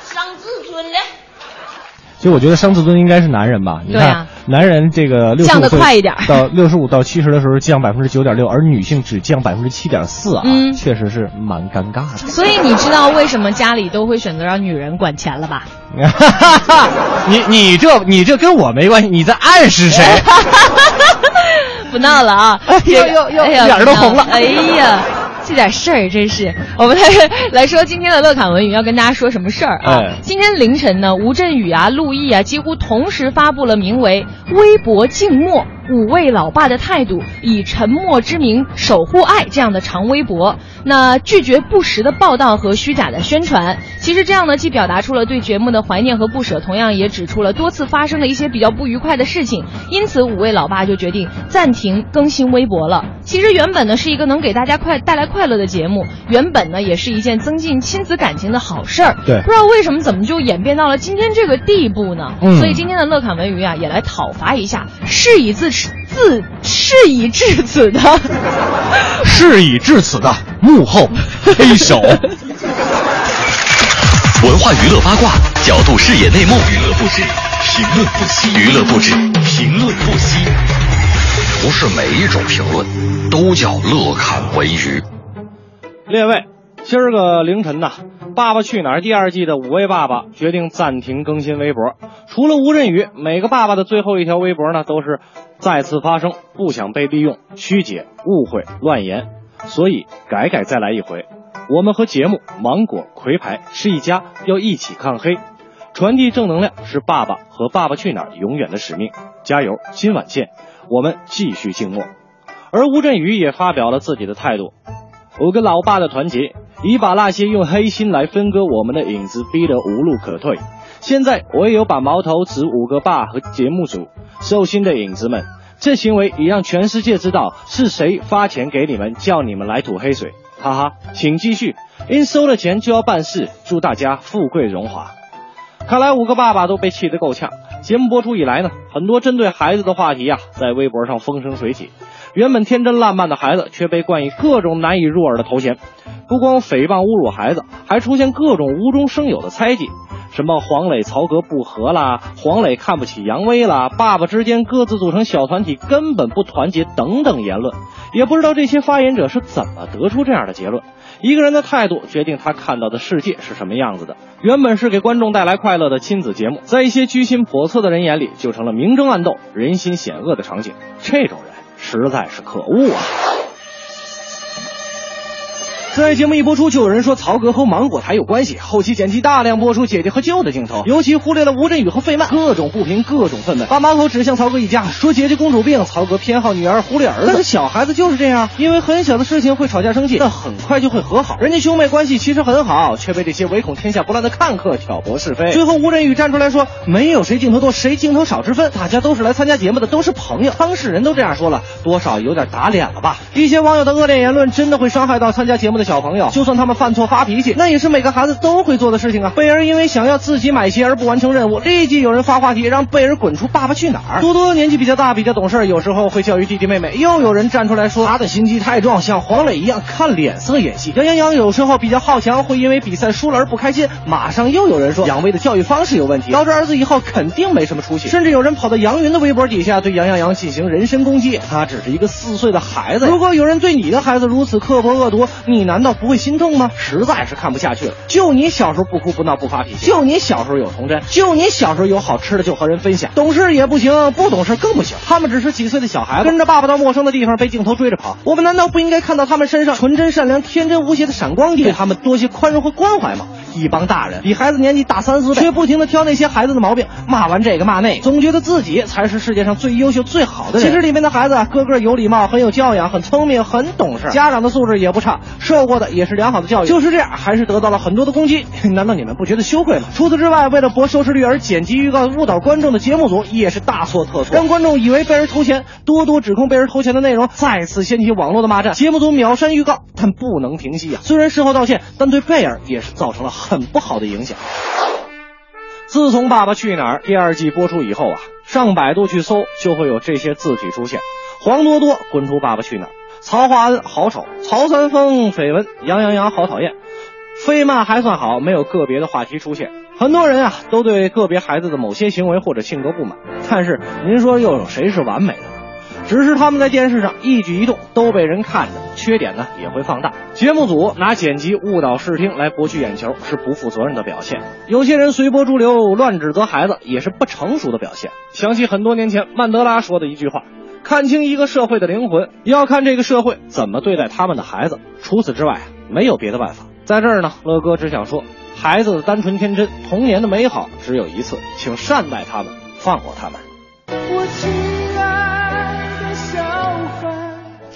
伤自尊了。其实我觉得伤自尊应该是男人吧？你看，对啊男人这个六十降五岁得快一点到六十五到七十的时候降百分之九点六，而女性只降百分之七点四啊，嗯确实是蛮尴尬的。所以你知道为什么家里都会选择让女人管钱了吧？你你这你这跟我没关系，你在暗示谁？不闹了啊！呦呦呦哎呀脸儿都红了哎呀，这点事儿真是。我们来来说今天的乐侃文娱要跟大家说什么事儿啊？哎今天凌晨呢，吴镇宇啊、陆毅啊，几乎同时发布了名为“微博静默”。五位老爸的态度，以沉默之名守护爱这样的长微博，那拒绝不实的报道和虚假的宣传。其实这样呢，既表达出了对节目的怀念和不舍，同样也指出了多次发生的一些比较不愉快的事情。因此，五位老爸就决定暂停更新微博了。其实原本呢是一个能给大家快带来快乐的节目，原本呢也是一件增进亲子感情的好事儿。对不知道为什么怎么就演变到了今天这个地步呢？嗯所以今天的乐侃文娱啊，也来讨伐一下，事已至此自事已至此的。事已至此的幕后黑手。文化娱乐八卦，角度视野内幕，娱乐不止，评论不息，娱乐不止，评论不息。不是每一种评论都叫乐侃文娱。列位，今儿个凌晨呐，《爸爸去哪儿》第二季的五位爸爸决定暂停更新微博。除了吴镇宇，每个爸爸的最后一条微博呢，都是再次发生不想被利用、曲解、误会、乱言，所以改改再来一回。我们和节目芒果葵牌是一家，要一起抗黑，传递正能量是爸爸和《爸爸去哪儿》永远的使命。加油，今晚见！我们继续静默。而吴镇宇也发表了自己的态度。五个老爸的团结，已把那些用黑心来分割我们的影子逼得无路可退。现在，唯有把矛头指五个爸和节目组，受心的影子们，这行为已让全世界知道是谁发钱给你们，叫你们来吐黑水。哈哈，请继续，因收了钱就要办事，祝大家富贵荣华。看来五个爸爸都被气得够呛。节目播出以来呢，很多针对孩子的话题呀，在微博上风生水起。原本天真烂漫的孩子，却被冠以各种难以入耳的头衔。不光诽谤侮辱孩子，还出现各种无中生有的猜忌，什么黄磊、曹格不和啦，黄磊看不起杨威啦，爸爸之间各自组成小团体，根本不团结等等言论。也不知道这些发言者是怎么得出这样的结论。一个人的态度决定他看到的世界是什么样子的。原本是给观众带来快乐的亲子节目，在一些居心叵测的人眼里，就成了明争暗斗、人心险恶的场景。这种人实在是可恶啊！在节目一播出，就有人说曹格和芒果台有关系。后期剪辑大量播出姐姐和舅的镜头，尤其忽略了吴镇宇和费曼，各种不平，各种愤懑，把矛头指向曹格一家，说姐姐公主病，曹格偏好女儿，忽略儿子。但是小孩子就是这样，因为很小的事情会吵架生气，但很快就会和好。人家兄妹关系其实很好，却被这些唯恐天下不乱的看客挑拨是非。最后吴镇宇站出来说，没有谁镜头多，谁镜头少之分，大家都是来参加节目的，都是朋友。当事人都这样说了，多少有点打脸了吧？一些网友的恶劣言论真的会伤害到参加节目小朋友，就算他们犯错发脾气，那也是每个孩子都会做的事情啊。贝儿因为想要自己买鞋而不完成任务，立即有人发话题让贝儿滚出《爸爸去哪儿》。多多年纪比较大，比较懂事，有时候会教育弟弟妹妹。又有人站出来说他的心机太重，像黄磊一样看脸色演戏。杨洋洋有时候比较好强，会因为比赛输了而不开心。马上又有人说杨威的教育方式有问题，导致儿子以后肯定没什么出息。甚至有人跑到杨云的微博底下对杨洋洋进行人身攻击，他只是一个四岁的孩子。如果有人对你的孩子如此刻薄恶毒，你呢难道不会心痛吗？实在是看不下去了。就你小时候不哭不闹不发脾气，就你小时候有童真，就你小时候有好吃的就和人分享，懂事也不行，不懂事更不行。他们只是几岁的小孩子，跟着爸爸到陌生的地方被镜头追着跑。我们难道不应该看到他们身上纯真善良、天真无邪的闪光点，对他们多些宽容和关怀吗？一帮大人比孩子年纪大三四倍，却不停的挑那些孩子的毛病，骂完这个骂那个，总觉得自己才是世界上最优秀、最好的人。其实里面的孩子个个有礼貌，很有教养，很聪明，很懂事，家长的素质也不差，受过的也是良好的教育。就是这样，还是得到了很多的攻击。难道你们不觉得羞愧吗？除此之外，为了博收视率而剪辑预告误导观众的节目组也是大错特错，让观众以为被人偷钱，多多指控被人偷钱的内容，再次掀起网络的骂战。节目组秒删预告，但不能停息啊！虽然事后道歉，但对贝尔也是造成了很不好的影响。自从《爸爸去哪儿》第二季播出以后啊，上百度去搜就会有这些字体出现：黄多多滚出《爸爸去哪儿》，曹华恩好丑，曹三丰绯闻，杨洋洋好讨厌。飞骂还算好，没有个别的话题出现。很多人啊都对个别孩子的某些行为或者性格不满，但是您说又有谁是完美的？只是他们在电视上一举一动都被人看着，缺点呢也会放大。节目组拿剪辑误导视听来博取眼球，是不负责任的表现。有些人随波逐流，乱指责孩子，也是不成熟的表现。想起很多年前曼德拉说的一句话：“看清一个社会的灵魂，要看这个社会怎么对待他们的孩子。除此之外，没有别的办法。”在这儿呢，乐哥只想说，孩子的单纯天真，童年的美好只有一次，请善待他们，放过他们。我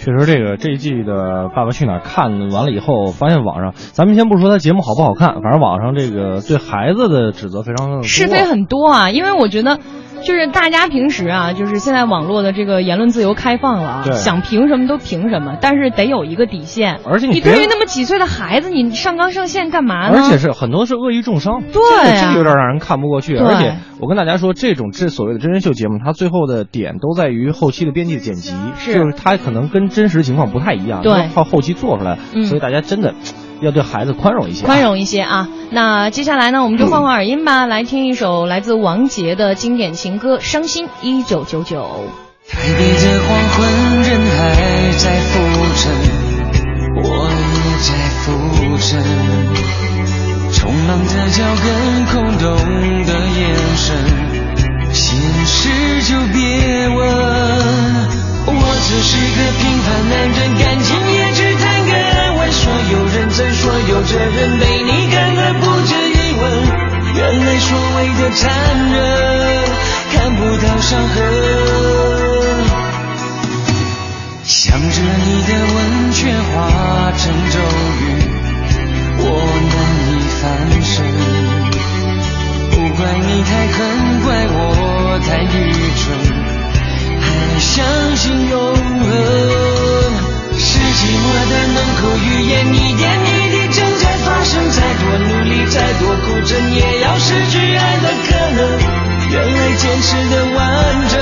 确实，这个这一季的《爸爸去哪儿》看完了以后，发现网上，咱们先不说他节目好不好看，反正网上这个对孩子的指责非常是非很多啊，因为我觉得。就是大家平时啊，就是现在网络的这个言论自由开放了啊，想评什么都评什么，但是得有一个底线。而且你你对于那么几岁的孩子，你上纲上线干嘛呢？而且是很多是恶意重伤，对这个啊这个有点让人看不过去。而且我跟大家说，这种这所谓的真人秀节目，它最后的点都在于后期的编辑剪辑，是就是它可能跟真实情况不太一样，对靠后期做出来，嗯所以大家真的要对孩子宽容一些啊。宽容一些啊。那接下来呢，我们就换换耳音吧，来听一首来自王杰的经典情歌《伤心一九九九》。台北的黄昏，人还在浮沉，我也在浮沉。匆忙的脚跟，空洞的眼神，现实就别问。我只是个平凡男人，感情也所有认真所有责任被你看得不值一文原来所谓的残忍看不到伤痕想着你的吻却化成咒语我难以翻身不怪你太狠怪我太愚蠢还相信永恒是。坚持的完整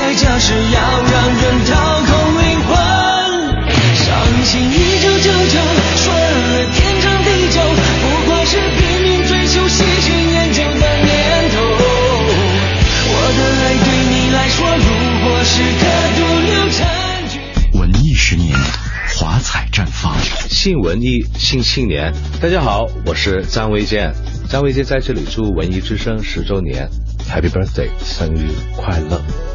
代价是要让人掏空灵魂伤心一九九九了天长地久不过是拼命追求喜新厌旧的头我的爱对你来说如果是个毒瘤残局文艺十年华彩绽放新文艺新青年大家好我是张卫健。张卫健在这里祝文艺之声十周年。，Happy Birthday，生日快乐！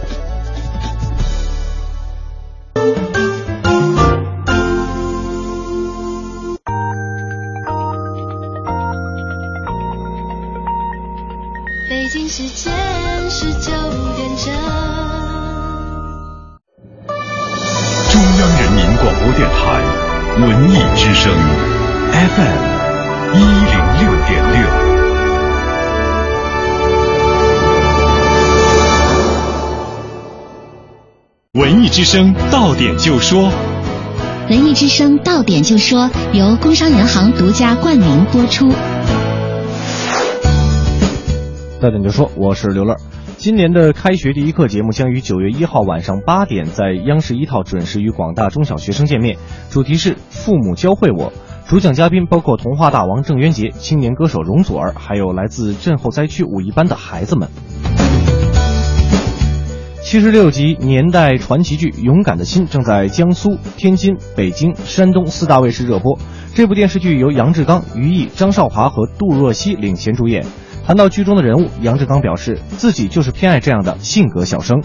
声到点就说，文艺之声到点就说由工商银行独家冠名播出。到点就说，我是刘乐。今年的开学第一课节目将于九月一号晚上八点在央视一套准时与广大中小学生见面，主题是“父母教会我”。主讲嘉宾包括童话大王郑渊洁、青年歌手容祖儿，还有来自震后灾区五一班的孩子们。七十六集年代传奇剧《勇敢的心》正在江苏、天津、北京、山东四大卫视热播。这部电视剧由杨志刚、于毅、张少华和杜若溪领衔主演。谈到剧中的人物，杨志刚表示自己就是偏爱这样的性格小生。《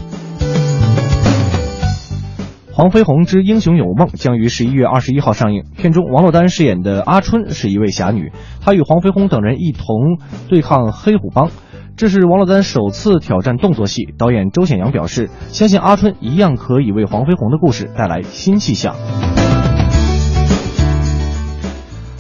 黄飞鸿之英雄有梦》将于十一月二十一号上映。片中王珞丹饰演的阿春是一位侠女，她与黄飞鸿等人一同对抗黑虎帮。这是王珞丹首次挑战动作戏。导演周显阳表示，相信阿春一样可以为黄飞鸿的故事带来新气象。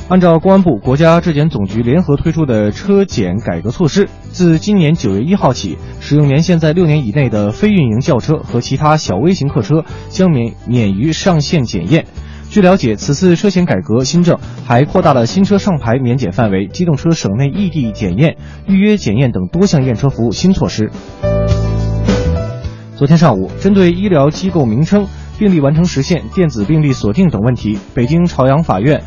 按照公安部、国家质检总局联合推出的车检改革措施，自今年九月一号起，使用年限在六年以内的非运营轿车和其他小微型客车将免免于上线检验。据了解，此次车险改革新政还扩大了新车上牌免检范围、机动车省内异地检验、预约检验等多项验车服务新措施。昨天上午，针对医疗机构名称、病历完成实现、电子病历锁定等问题，北京朝阳法院。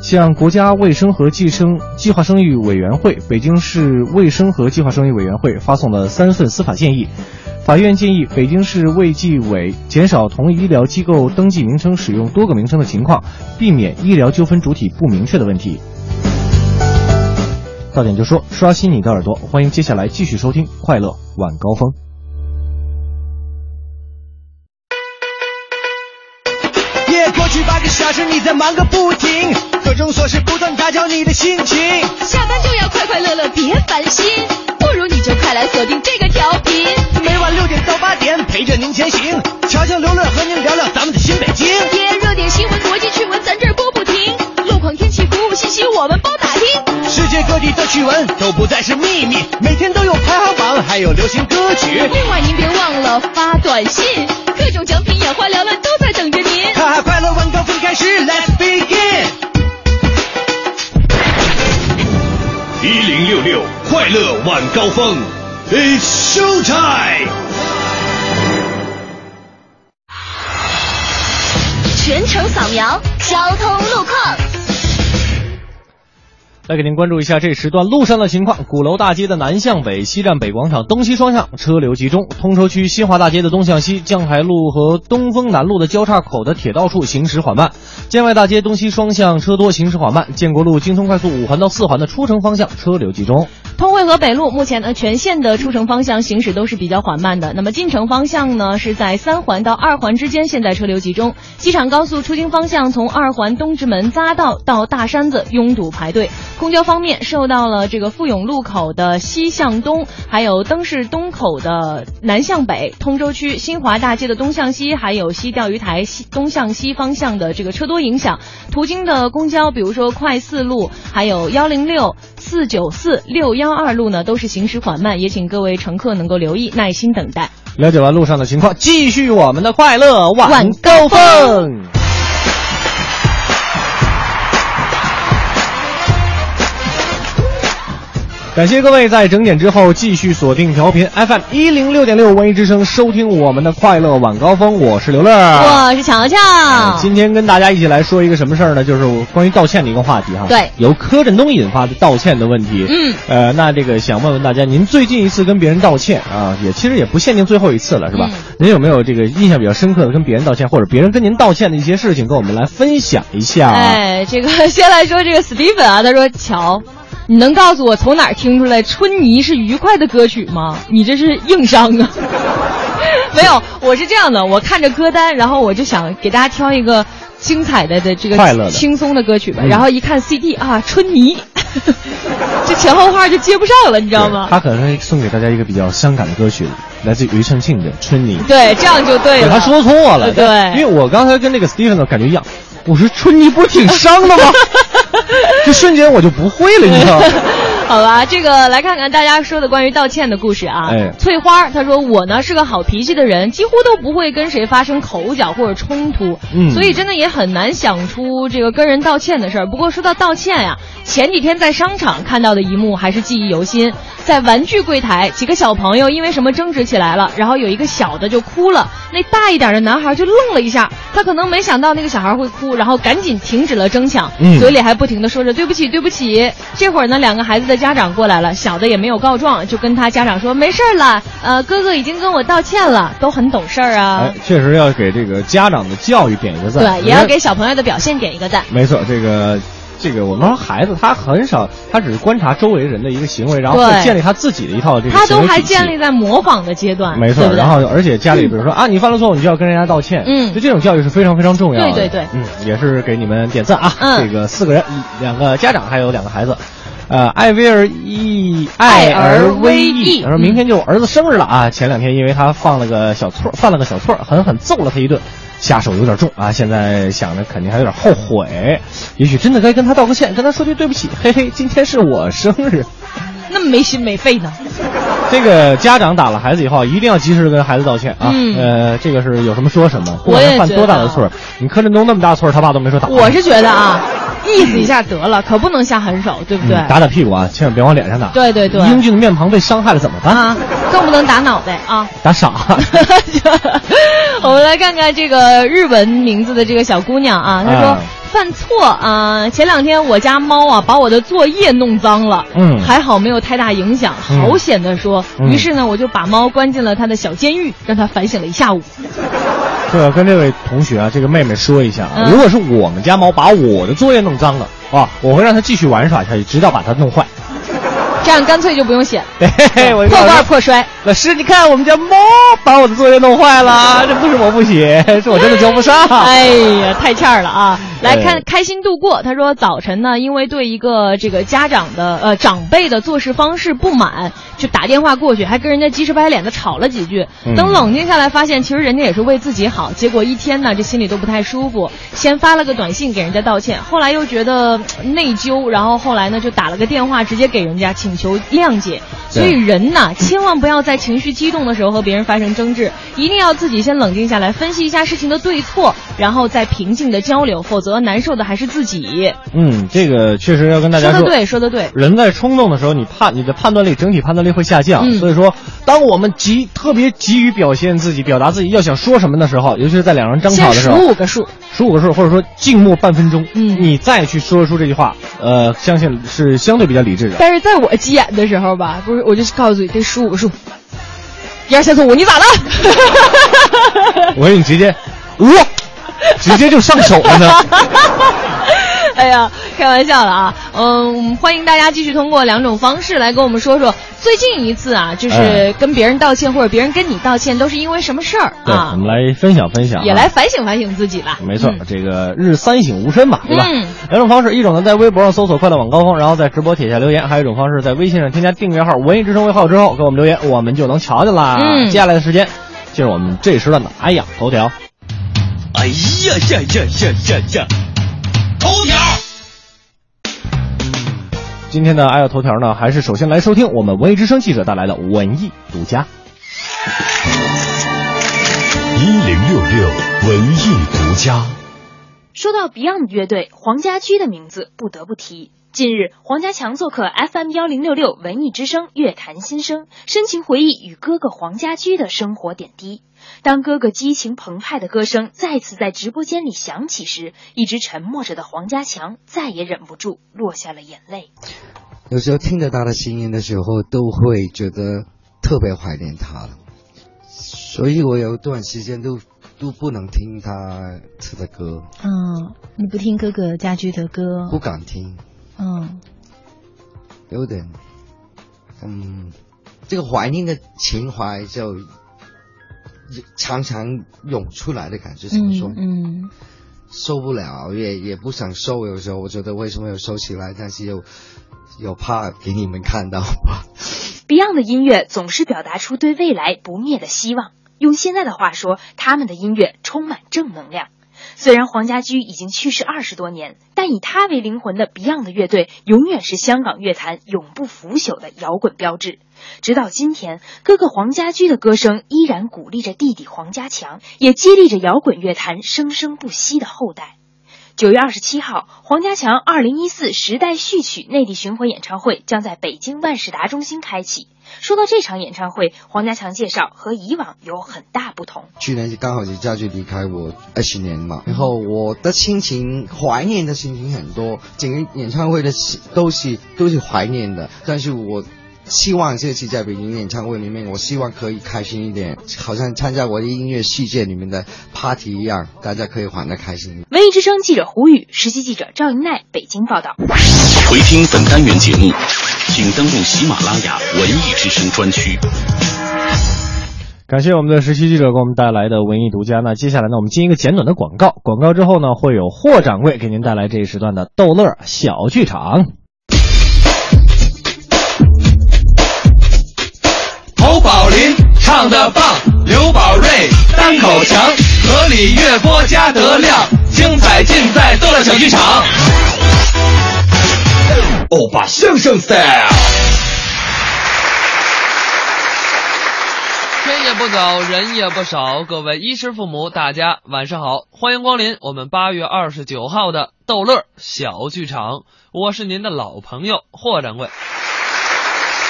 向国家卫生和计生计划生育委员会、北京市卫生和计划生育委员会发送了三份司法建议。法院建议北京市卫计委减少同医疗机构登记名称使用多个名称的情况，避免医疗纠纷主体不明确的问题。到点就说，刷新你的耳朵，欢迎接下来继续收听《快乐晚高峰》。夜过去八个小时，你在忙个不停，各种琐事不断打搅你的心情。下班就要快快乐乐，别烦心，不如你就快来锁定这个调频。您前行，悄悄刘乐和您聊聊咱们的新北京。耶，热点新闻、国际趣闻，咱这儿播不停。路况、天气、服务信息，我们包打听。世界各地的趣闻都不再是秘密，每天都有排行榜，还有流行歌曲。另外您别忘了发短信，各种奖品眼花缭乱都在等着您。哈哈，快乐晚高峰开始，Let's begin。一零六六快乐晚高峰，It's show time。全程扫描交通路况。来给您关注一下这时段路上的情况。鼓楼大街的南向北、西站北广场东西双向车流集中；通州区新华大街的东向西、江台路和东风南路的交叉口的铁道处行驶缓慢；建外大街东西双向车多，行驶缓慢；建国路京通快速五环到四环的出城方向车流集中。通惠河北路目前呢，全线的出城方向行驶都是比较缓慢的。那么进城方向呢，是在三环到二环之间，现在车流集中。机场高速出京方向，从二环东直门匝道到大山子拥堵排队。公交方面，受到了这个富永路口的西向东，还有灯市东口的南向北，通州区新华大街的东向西，还有西钓鱼台西东向西方向的这个车多影响。途经的公交，比如说快四路，还有幺零六、四九四、六幺幺二路呢，都是行驶缓慢，也请各位乘客能够留意，耐心等待。了解完路上的情况，继续我们的快乐晚高峰。感谢各位在整点之后继续锁定调频 FM 一零六点六文艺之声，收听我们的快乐晚高峰。我是刘乐，我是乔乔。今天跟大家一起来说一个什么事儿呢？就是关于道歉的一个话题哈。对，由柯震东引发的道歉的问题。嗯，呃，那这个想问问大家，您最近一次跟别人道歉啊，也其实也不限定最后一次了，是吧？嗯您有没有这个印象比较深刻的跟别人道歉，或者别人跟您道歉的一些事情，跟我们来分享一下？哎，这个先来说这个 Steven 啊，他说乔。你能告诉我从哪儿听出来《春泥》是愉快的歌曲吗？你这是硬伤啊！没有，我是这样的，我看着歌单，然后我就想给大家挑一个精彩的的这个快乐轻松的歌曲吧。嗯然后一看 CD 啊，《春泥》，这前后话就接不上了，你知道吗？他可能送给大家一个比较伤感的歌曲，来自于庾澄庆的《春泥》。对，这样就对了。他说错了，对，因为我刚才跟那个 Steven 的感觉一样，我说春泥不是挺伤的吗？这瞬间我就不会了，你知道？好吧，这个来看看大家说的关于道歉的故事啊。哎。翠花她说我呢是个好脾气的人，几乎都不会跟谁发生口角或者冲突，嗯。所以真的也很难想出这个跟人道歉的事儿。不过说到道歉呀，前几天在商场看到的一幕还是记忆犹新，在玩具柜台，几个小朋友因为什么争执起来了，然后有一个小的就哭了，那大一点的男孩就愣了一下，他可能没想到那个小孩会哭，然后赶紧停止了争抢，嗯。嘴里还不停的说着对不起对不起。这会儿呢，两个孩子的家长过来了，小的也没有告状，就跟他家长说没事儿了，呃，哥哥已经跟我道歉了，都很懂事儿啊哎。，确实要给这个家长的教育点一个赞。对，也要给小朋友的表现点一个赞。没错，这个这个我们说孩子他很少，他只是观察周围人的一个行为，然后建立他自己的一套这个他都还建立在模仿的阶段，没错对，对然后而且家里比如说啊，你犯了错误，你就要跟人家道歉，嗯就这种教育是非常非常重要的。对对对嗯，也是给你们点赞啊。嗯这个四个人，两个家长还有两个孩子。呃，艾薇儿 E 爱儿儿威威毅他说明天就我儿子生日了啊！前两天因为他犯了个小错，犯了个小错，狠狠揍了他一顿，下手有点重啊！现在想着肯定还有点后悔，也许真的该跟他道个歉，跟他说句对不起，嘿嘿，今天是我生日。那么没心没肺呢。这个家长打了孩子以后，一定要及时地跟孩子道歉啊！嗯呃，这个是有什么说什么，不管他犯多大的错，你柯震东那么大错，他爸都没说打。我是觉得啊，意思一下得了，可不能下狠手，对不对？嗯打打屁股啊，千万别往脸上打。对对对英俊的面庞被伤害了怎么办？啊，更不能打脑袋啊！打傻。我们来看看这个日文名字的这个小姑娘啊，她说。啊犯错啊、前两天我家猫啊把我的作业弄脏了，嗯还好没有太大影响，嗯好险的说。嗯于是呢，我就把猫关进了它的小监狱，让它反省了一下午。这个跟这位同学啊，这个妹妹说一下啊，嗯如果是我们家猫把我的作业弄脏了啊，我会让它继续玩耍下去，直到把它弄坏。这样干脆就不用写 了，嘿嘿，我破罐破摔。老师，你看我们家猫把我的作业弄坏了，这不是我不写，是我真的交不上。哎呀，太欠儿了啊！来看开心度过，他说早晨呢，因为对一个这个家长的呃长辈的做事方式不满，就打电话过去，还跟人家急赤白脸的吵了几句。嗯等冷静下来，发现其实人家也是为自己好，结果一天呢，这心里都不太舒服。先发了个短信给人家道歉，后来又觉得呃内疚，然后后来呢就打了个电话，直接给人家请求谅解。所以人呐，千万不要在情绪激动的时候和别人发生争执，一定要自己先冷静下来，分析一下事情的对错，然后再平静的交流，否则难受的还是自己。嗯，这个确实要跟大家说，说的对，说的对。人在冲动的时候，你判你的判断力整体判断力会下降。嗯所以说，当我们急特别急于表现自己、表达自己要想说什么的时候，尤其是在两人争吵的时候，十五个数，十五个数，或者说静默半分钟，嗯，你再去说出这句话，呃，相信是相对比较理智的。但是在我急眼的时候吧，不是，我就告诉你，这十五个数，一二三四五，你咋了？我给你直接，我直接就上手了呢。哎呀，开玩笑了啊，嗯，欢迎大家继续通过两种方式来跟我们说说。最近一次啊，就是哎。跟别人道歉或者别人跟你道歉都是因为什么事儿对，我啊，们来分享分享、啊，也来反省反省自己吧。没错，嗯。这个日三省吾身嘛，对吧？嗯。两种方式，一种呢在微博上搜索“快乐晚高峰”，然后在直播帖下留言；还有一种方式在微信上添加订阅号“文艺之声”为号之后给我们留言，我们就能瞧见啦。嗯。接下来的时间进入我们这时段的“哎呀头条。哎呀呀呀呀呀呀！头条。”。今天的“爱要头条”呢，还是首先来收听我们文艺之声记者带来的文艺独家。一零六六文艺独家。说到 Beyond 乐队，黄家驹的名字不得不提。近日，黄家强做客 FM 幺零六六文艺之声乐坛新生，深情回忆与哥哥黄家驹的生活点滴。当哥哥激情澎湃的歌声再次在直播间里响起时，一直沉默着的黄家强再也忍不住落下了眼泪。有时候听着他的声音的时候，都会觉得特别怀念他了，所以我有一段时间都都不能听他唱的歌，嗯，你不听哥哥家驹的歌？不敢听，嗯，有点，嗯，这个怀念的情怀就常常涌出来的感觉，怎么说？嗯，受不了，也也不想收。有时候我觉得为什么要收起来，但是又又怕给你们看到吧。Beyond 的音乐总是表达出对未来不灭的希望。用现在的话说，他们的音乐充满正能量。虽然黄家驹已经去世二十多年，但以他为灵魂的 Beyond 乐队永远是香港乐坛永不腐朽的摇滚标志。直到今天，哥哥黄家驹的歌声依然鼓励着弟弟黄家强，也激励着摇滚乐坛生生不息的后代。九月二十七号，黄家强二零一四时代序曲内地巡回演唱会将在北京万事达中心开启。说到这场演唱会，黄家强介绍和以往有很大不同。去年刚好是家驹离开我二十年嘛，然后我的心情怀念的心情很多，整个演唱会的都是都是怀念的，但是我。希望这次在北京演唱会里面，我希望可以开心一点，好像参加我的音乐世界里面的 party 一样，大家可以玩的开心。文艺之声记者胡宇，实习记者赵云奈，北京报道。回听本单元节目，请登录喜马拉雅文艺之声专区。感谢我们的实习记者给我们带来的文艺独家。那接下来呢，我们进一个简短的广告，广告之后呢，会有霍掌柜给您带来这一时段的逗乐小剧场。侯宝林唱的棒，刘宝瑞单口强，河里月波加德亮，精彩尽在逗乐小剧场。欧巴相声 style。天也不早，人也不少，各位衣食父母，大家晚上好，欢迎光临我们八月二十九号的逗乐小剧场，我是您的老朋友霍掌柜。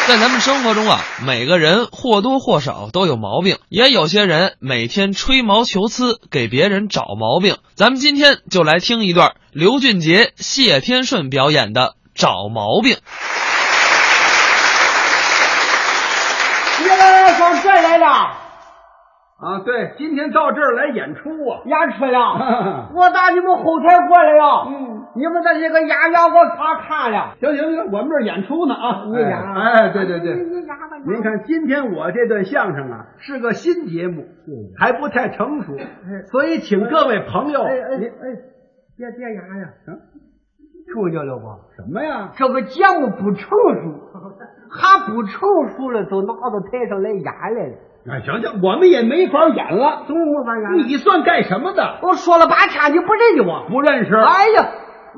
在咱们生活中啊，每个人或多或少都有毛病，也有些人每天吹毛求疵，给别人找毛病。咱们今天就来听一段刘俊杰、谢天顺表演的《找毛病》。你来上这来了？啊，对，今天到这儿来演出啊，演出了。我打你们后台过来了。嗯，你们这些个演员我全看了。行行行，我们这儿演出呢啊。你演哎，对对对。你演吧。您看，今天我这段相声啊是个新节目，还不太成熟，所以请各位朋友，哎哎哎，别别演呀。嗯，听见了吧？什么呀？这个节目不成熟，还不成熟了，都拿到台上来演来了。哎，行行，我们也没法演了。怎么没法演？你算干什么的？我说了半天，你不认识我？不认识。哎呀，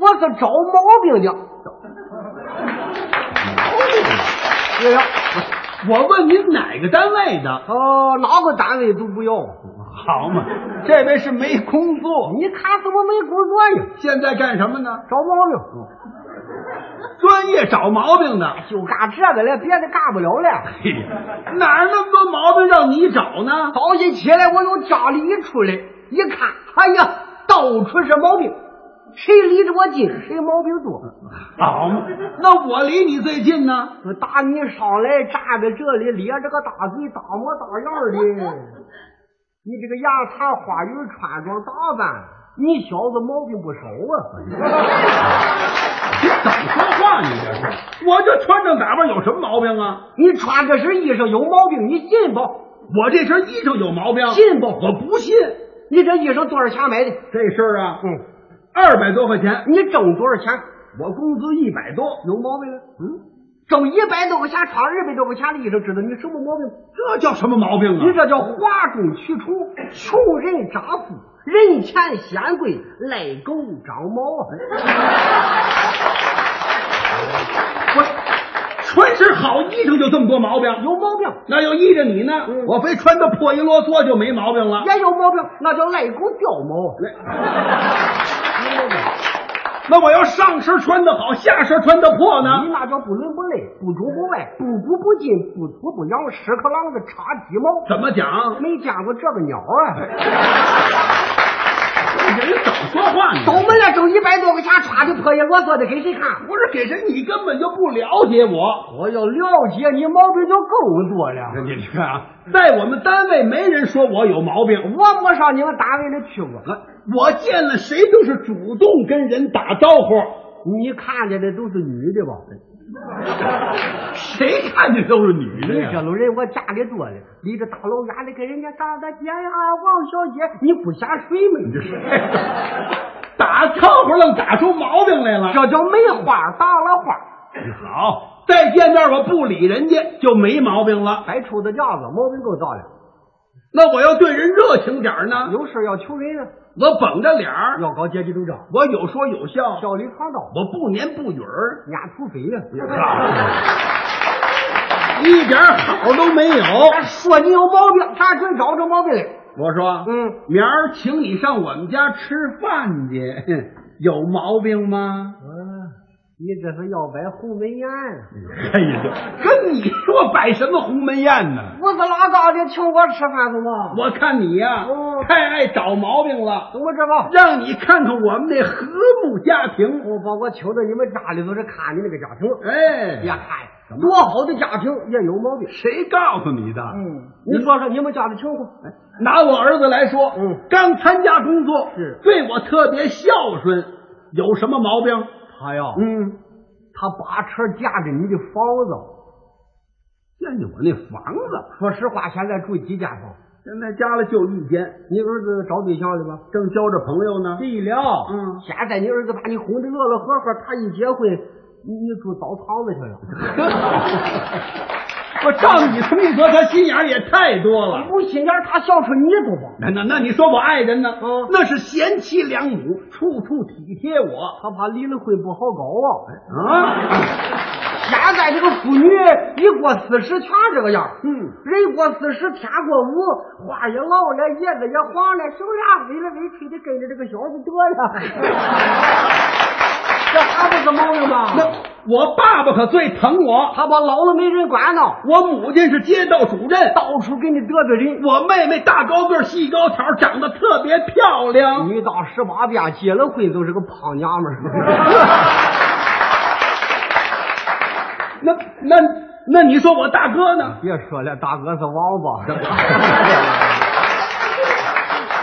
我是找毛病的。对 呀，我问您哪个单位的？哦，哪个单位都不要。好嘛，这位是没工作。你看怎么没工作呀？现在干什么呢？找毛病。专业找毛病的，就干这个了，别的干不了了。嘿，哪儿那么多毛病让你找呢？早起起来，我从家里一出来，一看，哎呀，到处是毛病，谁离着我近，谁毛病多。好嘛，那我离你最近呢？打你上来站在这里，咧着个大嘴，大模大样的，你这个牙擦花语，穿装打扮。你小子毛病不少啊！你怎么说话？你这是？我这穿着打扮有什么毛病啊？你穿这身衣裳有毛病，你信不？我这身衣裳有毛病，信不？我不信。你这衣裳多少钱买的？这身啊，嗯，二百多块钱。你挣多少钱？我工资一百多，有毛病了？嗯。挣一百多块钱，穿二百多块钱的衣裳，知道你什么毛病？这叫什么毛病啊？你这叫哗众取宠，穷人乍富，人前显贵，赖狗长毛。我穿身好衣裳就这么多毛病？有毛病？那要依着你呢？嗯、我非穿的破衣啰嗦就没毛病了？也有毛病，那叫赖狗掉毛。那我要上身穿的好，下身穿的破呢？你那叫不伦不类，不中不外，不古不今，不土不洋，屎壳郎子插鸡毛。怎么讲？没见过这个鸟啊！说话呢？都没了，挣一百多块钱，歘的破衣啰嗦的给谁看？不是给谁，你根本就不了解我。我要了解你，毛病就够多了。你你看啊，在我们单位没人说我有毛病，我没上你们单位里去过。我见了谁都是主动跟人打招呼。你看见的都是女的吧？谁看见都是女的呀？你这种人我家里多了，离着大老远的跟人家大大姐呀，王小姐，你不下水吗？你这是 打招呼愣打出毛病来了，这叫没话打了话。好，再见面我不理人家就没毛病了。还出的架子，毛病够大了。那我要对人热情点儿呢？有事要求人啊，我绷着脸儿，要搞阶级斗争，我有说有笑，笑里藏刀，我不言不语儿，撵土匪呀，一点好都没有。说你有毛病，他真找着毛病来。我说，嗯，明儿请你上我们家吃饭去，有毛病吗？你这是要摆鸿门宴？哎呀，跟你说摆什么鸿门宴呢？胡子拉碴的，请我吃饭怎么？我看你呀、哦太爱找毛病了。怎么着吧？让你看看我们那和睦家庭。我把我求到你们家里头是看你那个家庭，哎，别看多好的家庭也有毛病。谁告诉你的？嗯，你说说你们家的情况。拿我儿子来说，嗯，刚参加工作，是对我特别孝顺，有什么毛病？他呀，嗯，他把车架着你的房子。见见我那房子，说实话，现在住几间房？现在家里就一间。你儿子找对象了吧？正交着朋友呢。对了，嗯，现在你儿子把你哄得乐乐呵呵，他一结婚，你你住澡堂子去了。我照你这么一说，他心眼儿也太多了。不心眼儿，他孝顺你多吧？那那那你说我爱人呢？嗯那是贤妻良母，处处体贴我。他怕离了婚不好搞啊！啊，现在这个妇女一过四十全这个样，嗯，人过四十天过五，花也老了，叶子也黄了，小呀微了委屈的跟着这个小子得了。这还不是毛病吗？那我爸爸可最疼我，他把老了没人管呢。我母亲是街道主任，到处给你得罪人。我妹妹大高个儿细高挑，长得特别漂亮。女大十八变，结了婚都是个胖娘们儿。那那那你说我大哥呢？别说了，大哥是王八。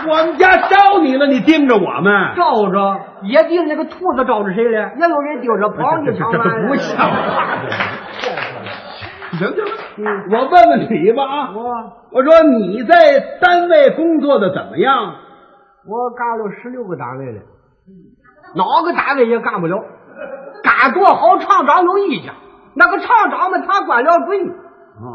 我们家招你了，你盯着我们，照着野地那个兔子照着谁了？也有人盯着跑，你想这这不像话。行行了，我问问你吧啊，我我说你在单位工作的怎么样？我干了十六个单位了，哪个单位也干不了，干多好厂长有意见，那个厂长们他管了嘴。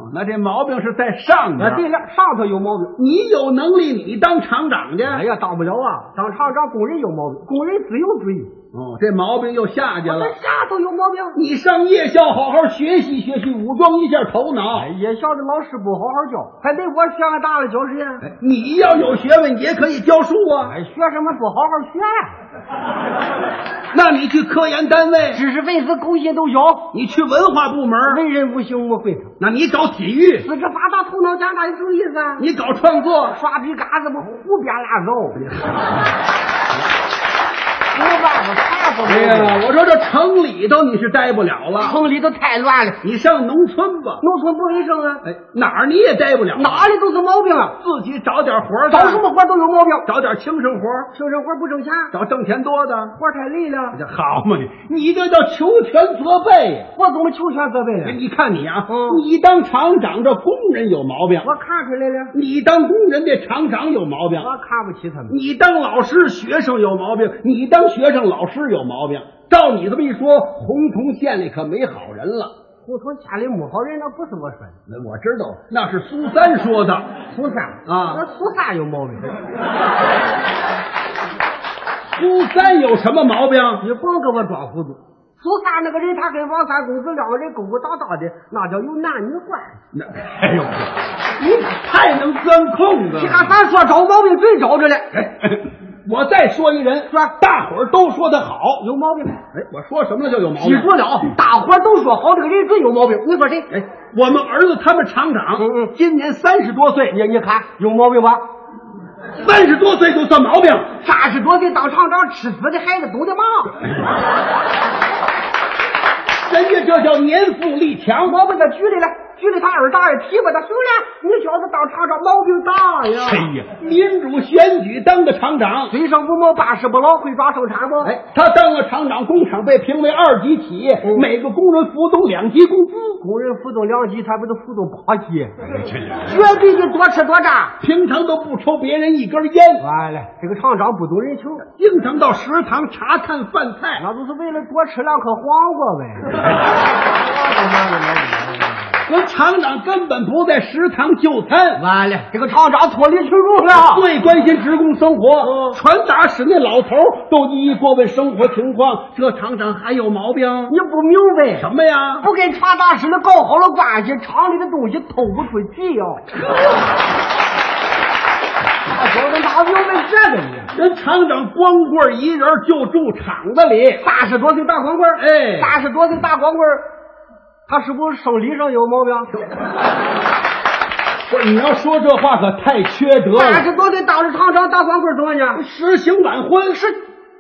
哦，那这毛病是在上边。啊，对了，上头有毛病。你有能力，你当厂长去。哎呀，当不了啊！当厂长，工人有毛病，工人自有主意。哦，这毛病又下去了。那下头有毛病。你上夜校好好学习学习，武装一下头脑。哎，夜校的老师不好好教，还得我学个大了教谁呀？哎你要有学问，也可以教书啊。哎，学什么不好好学呀、那你去科研单位，知识分子狗心斗角。你去文化部门，文人武行我会上。那你搞体育，四肢发达，头脑简单，有什么意思啊？你搞创作，刷笔杆子不胡编乱造。没办法，啥都哎没有。呀，我说这城里头你是待不了了，城里头太乱了，你上农村吧。农村不卫生啊，哎，哪儿你也待不了，哪里都是毛病啊。自己找点活儿干，找什么活都有毛病，找点轻生活儿，轻生活不挣钱，找挣钱多的。活太累了。这好嘛你，你这叫求全责备呀！我怎么求全责备了？你看你啊，嗯你当厂长这工人有毛病，我看出来了，你当工人的厂长有毛病，我看不起他们。你当老师学生有毛病，你当学生老师有毛病。照你这么一说，洪洞县里可没好人了。胡同家里没好人，那不是我说的，那我知道，那是苏三说的。苏三啊那苏三有毛病。苏三有什么毛病？你甭给我装糊涂。苏三那个人，他跟王三公子两个人勾勾搭搭的，那叫有男女关系。那哎呦，你太能钻空子了。瞎咱说找毛病，最找着了。我再说一人，是吧大伙儿都说他好，有毛病。哎，我说什么了就有毛病？你说了，大伙儿都说好，这个人准有毛病。你说谁？哎，我们儿子他们厂长，嗯嗯，今年三十多岁，你你看有毛病吧？三十多岁就算毛病，三十多岁当厂长，吃死的孩子懂得吗？人家这叫年富力强。我问他举来了，举来他二大爷提拔他，行了，你小子当厂长毛病大呀！哎呀，民主选举当个厂长，嘴上不毛八十不老，会抓生产不？哎，他当了厂长，工厂被评为二级企业，嗯每个工人浮动两级工资，工人浮动两级，他不都浮动八级？绝对的多吃多占，平常都不抽别人一根烟。完了，这个厂长不懂人情，经常到食堂查看饭菜，那就是为了多吃两颗黄瓜呗。我厂长根本不在食堂就餐。完了，这个厂长脱离群众了。最关心职工生活，传达室那老头都一一过问生活情况。这厂长还有毛病？你不明白什么呀？不跟传达室的搞好了关系，厂里的东西偷不出去呀、大小子哪明白这个呢？人厂长光棍一人就住厂子里，八十多岁大光棍，哎，八十多岁大光棍，他是不是生理上有毛病？不是你要说这话可太缺德了。三十多岁当着厂长大光棍怎么呢？实行晚婚是。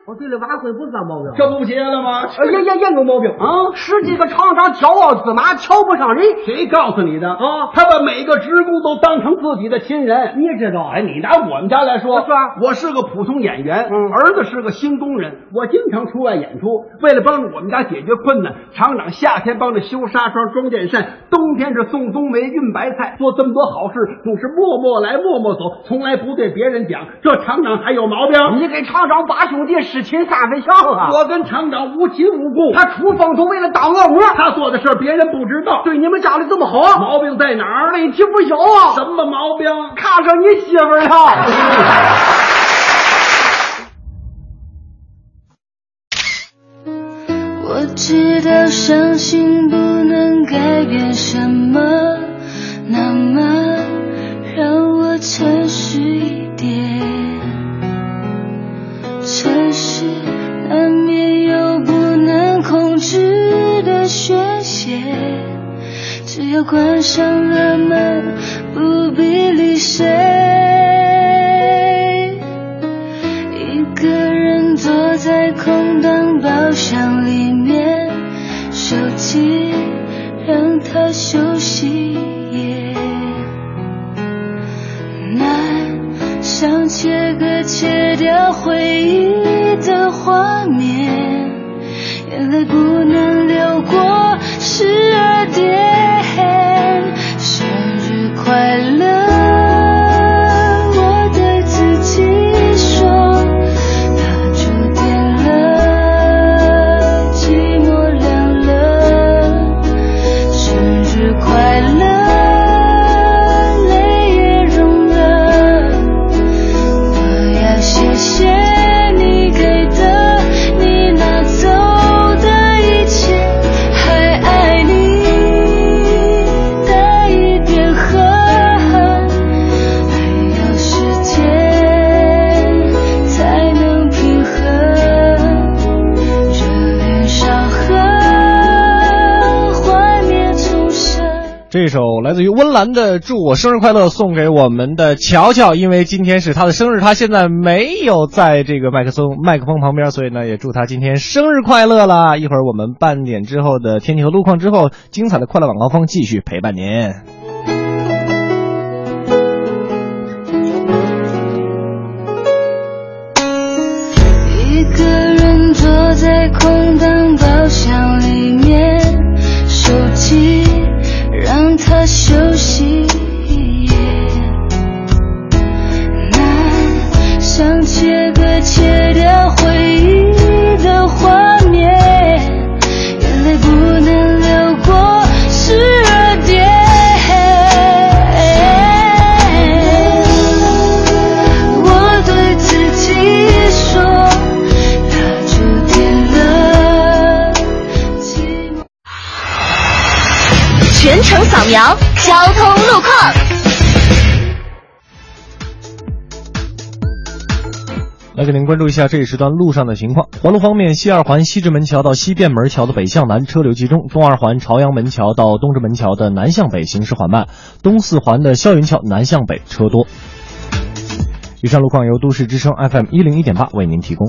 哦，对了，晚婚不算毛病，这不结了吗？呃也也也有毛病啊！十几个厂长骄傲自满，瞧不上人。谁告诉你的啊？他把每个职工都当成自己的亲人。你也知道？哎，你拿我们家来说，是啊，我是个普通演员，嗯儿子是个新工人，我经常出外演出。为了帮助我们家解决困难，厂长夏天帮着修纱窗、装电扇，冬天是送冬梅、运白菜，做这么多好事，总是默默来默默走，从来不对别人讲。这厂长还有毛病？你给厂长把兄弟是亲三分像啊！我跟厂长无亲无故，他出风头为了打恶魔，他做的事别人不知道。对你们家里这么好，毛病在哪儿？问题不小啊！什么毛病？看上你媳妇了。我知道伤心不能改变什么，那么让我诚实宣泄，只要关上了门，不必理谁。一个人坐在空荡包厢里面，手机让它休息也难。想切割切掉回忆的画面，眼泪不能流过十二点。生日快乐，这首来自于温岚的《祝我生日快乐》送给我们的乔乔，因为今天是他的生日，他现在没有在这个麦克风麦克风旁边，所以呢也祝他今天生日快乐啦！一会儿我们半点之后的天气和路况之后，精彩的快乐晚高峰继续陪伴您。请。您关注一下这一时段路上的情况。环路方面，西二环西直门桥到西便门桥的北向南车流集中；东二环朝阳门桥到东直门桥的南向北行驶缓慢；东四环的霄云桥南向北车多。以上路况由都市之声 FM 一零一点八为您提供。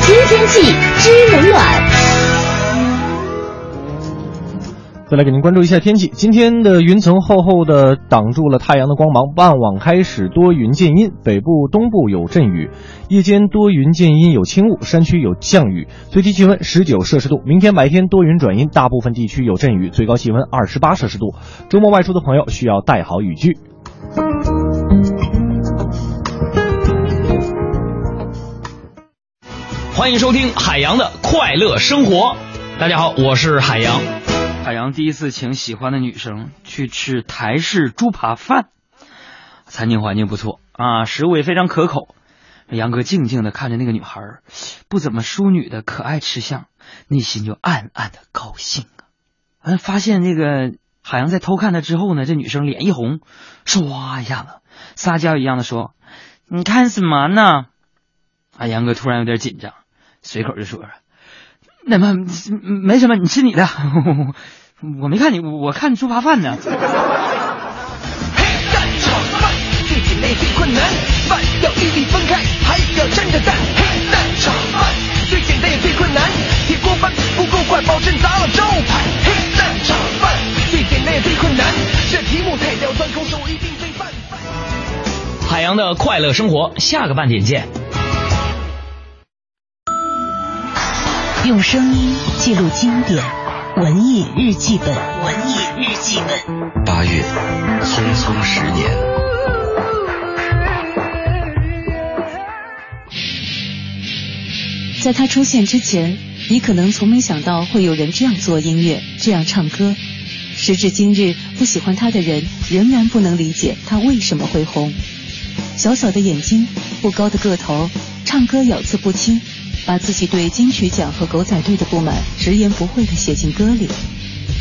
知天气，知冷暖。再来给您关注一下天气。今天的云层厚厚的挡住了太阳的光芒，傍晚开始多云见阴，北部、东部有阵雨，夜间多云见阴有轻雾，山区有降雨，最低气温十九摄氏度。明天白天多云转阴，大部分地区有阵雨，最高气温二十八摄氏度。周末外出的朋友需要带好雨具。欢迎收听海洋的快乐生活。大家好，我是海洋。海洋第一次请喜欢的女生去吃台式猪扒饭，餐厅环境不错啊，食物也非常可口。杨哥静静的看着那个女孩，不怎么淑女的可爱吃相，内心就暗暗的高兴啊。完发现这个海洋在偷看她之后呢，这女生脸一红，唰一下子撒娇一样的说：“你看什么呢？”啊，杨哥突然有点紧张，随口就说：“那么没什么，你吃你的，我没看你，我看你猪扒饭呢。”黑蛋炒饭最简单最困难，饭要一粒分开，还要沾着蛋。黑蛋炒饭最简单也最困难，铁锅饭不够快，保证砸了招牌。黑蛋炒饭最简单也最困难，这题目太刁钻，空手一定最犯法。海洋的快乐生活，下个半点见。用声音记录经典，文艺日记本，文艺日记本。八月，匆匆十年。在他出现之前，你可能从没想到会有人这样做音乐，这样唱歌。时至今日，不喜欢他的人仍然不能理解他为什么会红。小小的眼睛，不高的个头，唱歌咬字不清，把自己对金曲奖和狗仔队的不满直言不讳地写进歌里。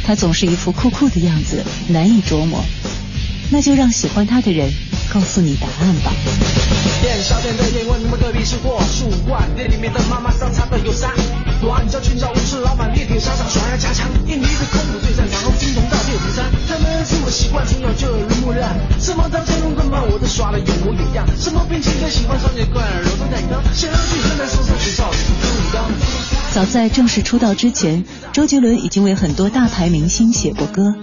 他总是一副酷酷的样子，难以琢磨。那就让喜欢他的人告诉你答案吧。店小店的店问你们隔壁是货数万，店里面的妈妈桑擦的有啥？短脚裙找武士老板，力挺沙场耍呀家常。印尼的空手最擅长，金铜大六平山。他们是我习惯，从小就耳濡目染。什么刀剑龙棍棒，我都耍的有模有样。什么兵器都喜欢，双截棍，柔中带刚。想要去河南嵩山学校，不一样。早在正式出道之前，周杰伦已经为很多大牌明星写过歌，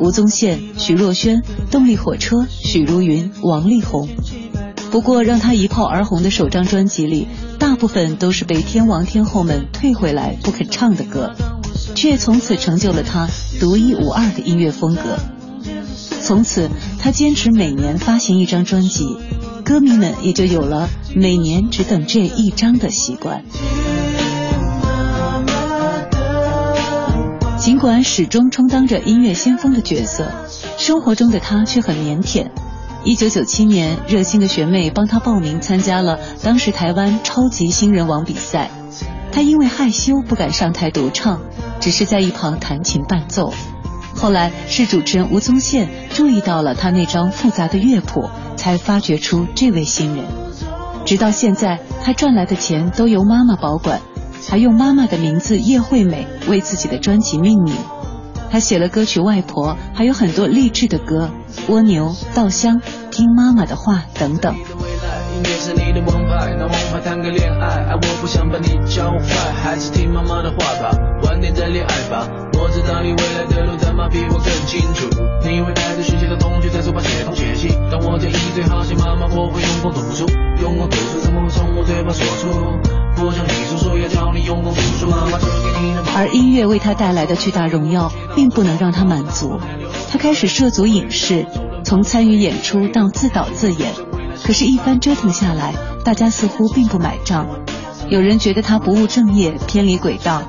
吴宗宪、徐若瑄、动力火车、许茹芸、王力宏。不过，让他一炮而红的首张专辑里，大部分都是被天王天后们退回来不肯唱的歌，却从此成就了他独一无二的音乐风格。从此，他坚持每年发行一张专辑，歌迷们也就有了每年只等这一张的习惯。尽管始终充当着音乐先锋的角色，生活中的他却很腼腆。一九九七年，热心的学妹帮他报名参加了当时台湾超级新人王比赛，他因为害羞不敢上台独唱，只是在一旁弹琴伴奏。后来是主持人吴宗宪注意到了他那张复杂的乐谱，才发掘出这位新人。直到现在，他赚来的钱都由妈妈保管。还用妈妈的名字叶惠美为自己的专辑命名。他写了歌曲《外婆》，还有很多励志的歌，《蜗牛》《稻香》《听妈妈的话》等等。音乐是你的王牌，那王牌谈个恋爱，爱我不想把你教坏，还是听妈妈的话吧，晚点再恋爱吧。我知道你未来的路怎么比我更清楚，你会带着学习的同学在书包写东写西。当我建议最好写妈妈，我会用功读书，用功读书怎么会从我嘴巴说出？不想你叔叔也叫你用功读书，妈妈只给你的。而音乐为他带来的巨大荣耀，并不能让他满足。他开始涉足影视，从参与演出到自导自演。可是，一番折腾下来，大家似乎并不买账。有人觉得他不务正业，偏离轨道，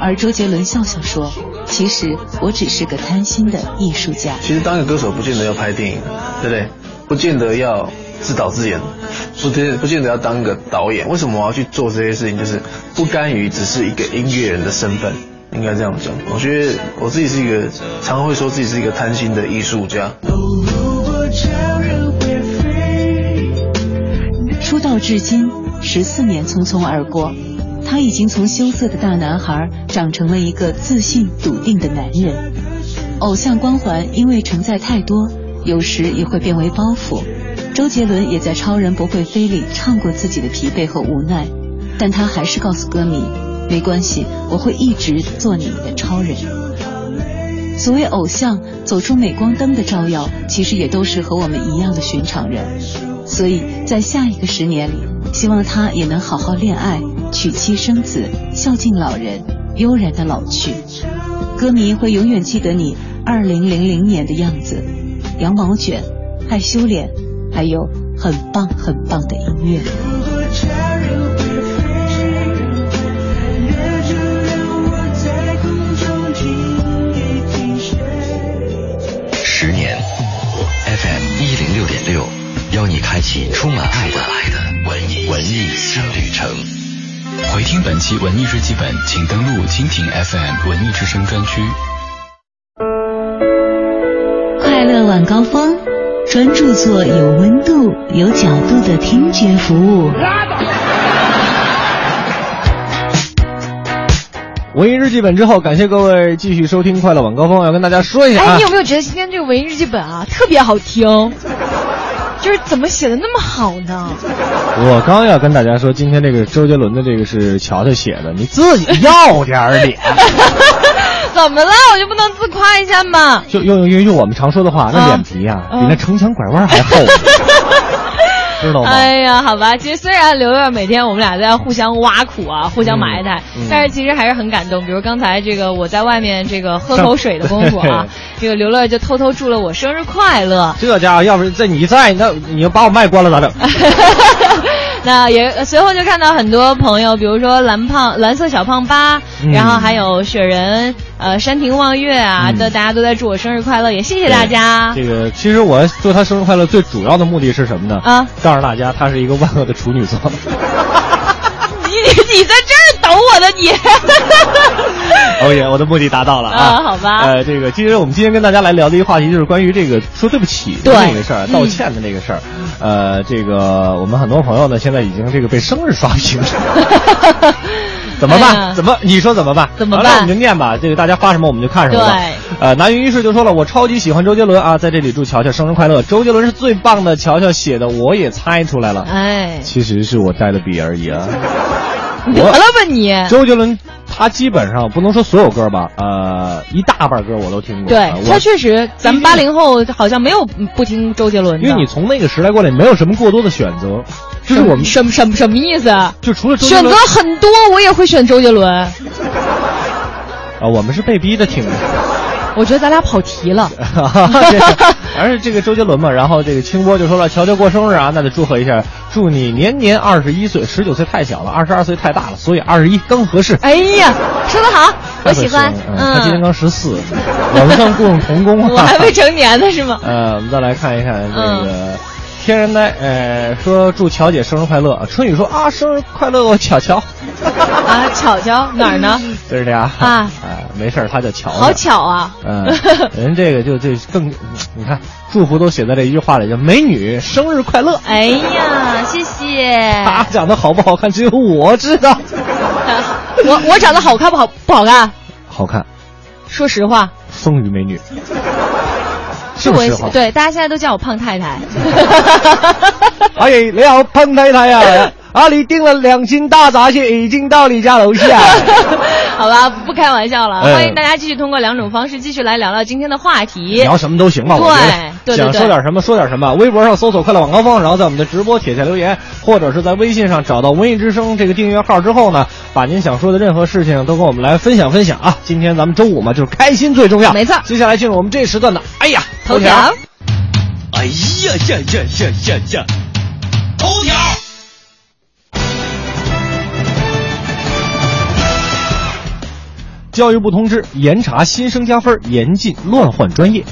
而周杰伦笑笑说：“其实我只是个贪心的艺术家。”其实当个歌手不见得要拍电影，对不对？不见得要自导自演，不见不见得要当个导演。为什么我要去做这些事情？就是不甘于只是一个音乐人的身份，应该这样讲。我觉得我自己是一个，常会说自己是一个贪心的艺术家。如果出道至今十四年匆匆而过，他已经从羞涩的大男孩长成了一个自信笃定的男人。偶像光环因为承载太多，有时也会变为包袱。周杰伦也在《超人不会飞》里唱过自己的疲惫和无奈，但他还是告诉歌迷：没关系，我会一直做你们的超人。所谓偶像走出镁光灯的照耀，其实也都是和我们一样的寻常人。所以在下一个十年里，希望他也能好好恋爱，娶妻生子，孝敬老人，悠然的老去。歌迷会永远记得你二零零零年的样子，羊毛卷，害羞脸，还有很棒很棒的音乐。你开启充满爱的爱的文艺文艺新旅程。回听本期文艺日记本，请登录蜻蜓 FM 文艺之声专区。快乐晚高峰，专注做有温度、有角度的听觉服务。文艺日记本之后，感谢各位继续收听快乐晚高峰。要跟大家说一下啊，哎，你有没有觉得今天这个文艺日记本啊特别好听？就是怎么写的那么好呢？我刚要跟大家说，今天这个周杰伦的这个是乔乔写的，你自己要点脸。怎么了？我就不能自夸一下吗？就用用用用我们常说的话，那脸皮呀、比那城墙拐弯还厚。知道吗？哎呀，好吧，其实虽然刘乐每天我们俩在互相挖苦啊，互相埋汰，嗯但是其实还是很感动。比如刚才这个我在外面这个喝口水的功夫啊，这个刘乐就偷偷祝了我生日快乐。这家伙要不是在你在，那你要把我麦关了咋整？那也随后就看到很多朋友，比如说蓝胖蓝色小胖八，嗯然后还有雪人，呃山亭望月啊，嗯的、大家都在祝我生日快乐，也谢谢大家。这个其实我祝他生日快乐最主要的目的是什么呢？啊，告诉大家他是一个万恶的处女座。你你在这儿抖我的你。OK，，我的目的达到了啊！啊好吧呃，这个其实我们今天跟大家来聊的一个话题就是关于这个说对不起那个事儿，道歉的那个事儿。呃，这个我们很多朋友呢，现在已经这个被生日刷屏了。怎么办？哎怎么？你说怎么办？怎么办我们就念吧。这个大家发什么我们就看什么吧。对。呃，南云一世就说了，我超级喜欢周杰伦啊，在这里祝乔乔生日快乐。周杰伦是最棒的，乔乔写的我也猜出来了。哎，其实是我带的笔而已啊。得了吧你。周杰伦他基本上不能说所有歌吧，呃，一大半歌我都听过。对他确实，咱们八零后好像没有不听周杰伦的。因为你从那个时代过来，没有什么过多的选择，就是我们什么什么什么意思？啊？就除了周杰伦选择很多，我也会选周杰伦。啊，我们是被逼的听的。我觉得咱俩跑题了。这个而是这个周杰伦嘛，然后这个清波就说了，乔乔过生日啊，那得祝贺一下，祝你年年二十一岁，十九岁太小了，二十二岁太大了，所以二十一刚合适。哎呀，说得好，我喜欢。嗯，他今年刚十四，我们算共同工啊。我还未成年呢，是吗？呃，我们再来看一看这嗯个。天然呆，呃，说祝乔姐生日快乐。春雨说啊，生日快乐，我巧巧。啊，巧巧哪儿呢？这是的呀。啊，哎，没事儿，他叫乔。好巧啊。嗯，人这个就这更，你看祝福都写在这一句话里，叫美女生日快乐。哎呀，谢谢。他长得好不好看，只有我知道。我我长得好看不好不好看？好看。说实话。风雨美女。是我对大家现在都叫我胖太太。哎，你好，胖太太呀！啊，你订了两斤大闸蟹，已经到你家楼下。好吧，不开玩笑了。哎欢迎大家继续通过两种方式继续来聊聊今天的话题。聊什么都行吧，我觉得对对想说点什么说点什么。微博上搜索“快乐晚高峰”，然后在我们的直播帖下留言，或者是在微信上找到“文艺之声”这个订阅号之后呢，把您想说的任何事情都跟我们来分享分享啊！今天咱们周五嘛，就是开心最重要。没错。接下来进入我们这时段的，哎呀，头条。哎呀呀呀呀呀呀！头条。教育部通知严查新生加分，严禁乱换专业。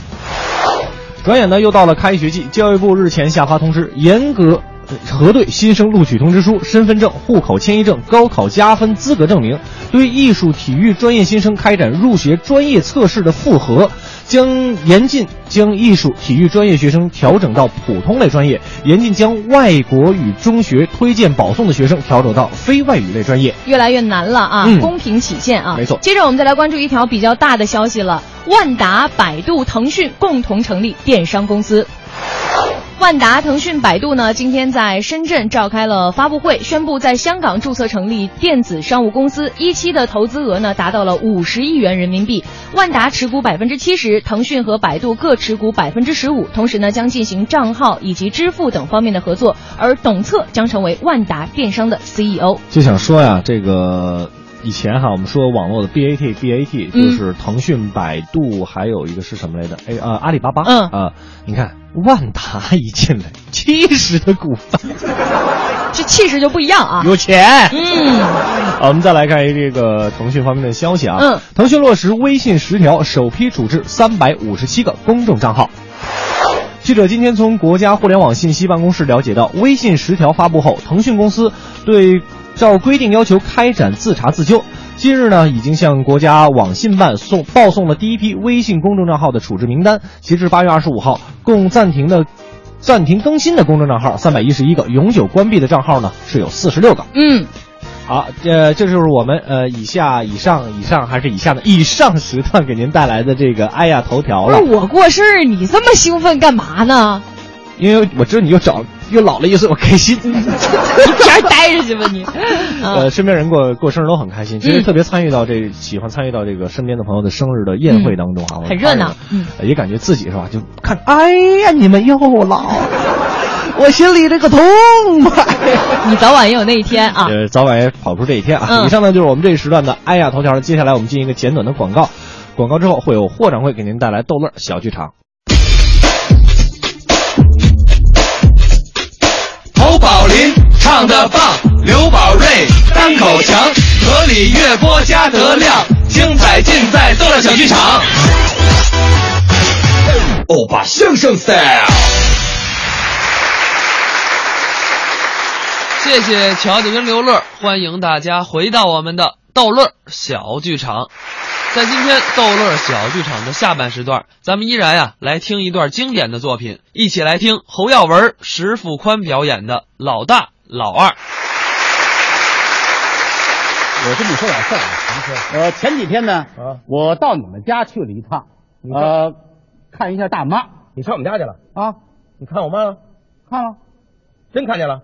转眼呢，又到了开学季，教育部日前下发通知，严格核对新生录取通知书、身份证、户口迁移证、高考加分资格证明，对艺术、体育专业新生开展入学专业测试的复核。将严禁将艺术、体育专业学生调整到普通类专业，严禁将外国语中学推荐保送的学生调整到非外语类专业。越来越难了啊！嗯公平起见啊！没错接着我们再来关注一条比较大的消息了：万达、百度、腾讯共同成立电商公司。万达、腾讯、百度呢，今天在深圳召开了发布会，宣布在香港注册成立电子商务公司，一期的投资额呢达到了五十亿元人民币。万达持股百分之七十，腾讯和百度各持股百分之十五，同时呢将进行账号以及支付等方面的合作，而董策将成为万达电商的 CEO。就想说呀，这个以前哈，我们说网络的 BAT BAT 嗯就是腾讯、百度，还有一个是什么来着？哎呃，阿里巴巴。嗯啊、你看万达一进来，七十的股份，这气势就不一样啊！有钱。嗯，好，我们再来看一这个腾讯方面的消息啊。嗯，腾讯落实微信十条，首批处置三百五十七个公众账号。记者今天从国家互联网信息办公室了解到，微信十条发布后，腾讯公司对照规定要求开展自查自纠。近日呢，已经向国家网信办送报送了第一批微信公众账号的处置名单。截至八月二十五号，共暂停的暂停更新的公众账号三百一十一个，永久关闭的账号呢是有四十六个。嗯，好，呃，这就是我们呃以下、以上、以上还是以下的以上时段给您带来的这个哎呀头条了不是。我过生日，你这么兴奋干嘛呢？因为我知道你又长又老了一岁，我开心。一边待着去吧你。呃，身边人过过生日都很开心，其实嗯特别参与到这喜欢参与到这个身边的朋友的生日的宴会当中啊，我很热闹也感觉自己是吧？就看，哎呀，你们又老，我心里这个痛快。你早晚也有那一天啊。呃，早晚也跑不出这一天啊。嗯以上呢就是我们这一时段的哎呀头条，接下来我们进行一个简短的广告，广告之后会有霍掌柜给您带来逗乐小剧场。侯宝林唱的棒，刘宝瑞单口强，河里月波加德亮，精彩尽在逗乐小剧场。欧巴相声 style。谢谢乔姐跟刘乐，欢迎大家回到我们的逗乐小剧场。在今天逗乐小剧场的下半时段，咱们依然呀、来听一段经典的作品，一起来听侯耀文、石富宽表演的《老大老二》。我跟你说点事儿啊，呃，前几天呢，我到你们家去了一趟，呃，看一下大妈。你上我们家去了啊？你看我妈了？看了，真看见了？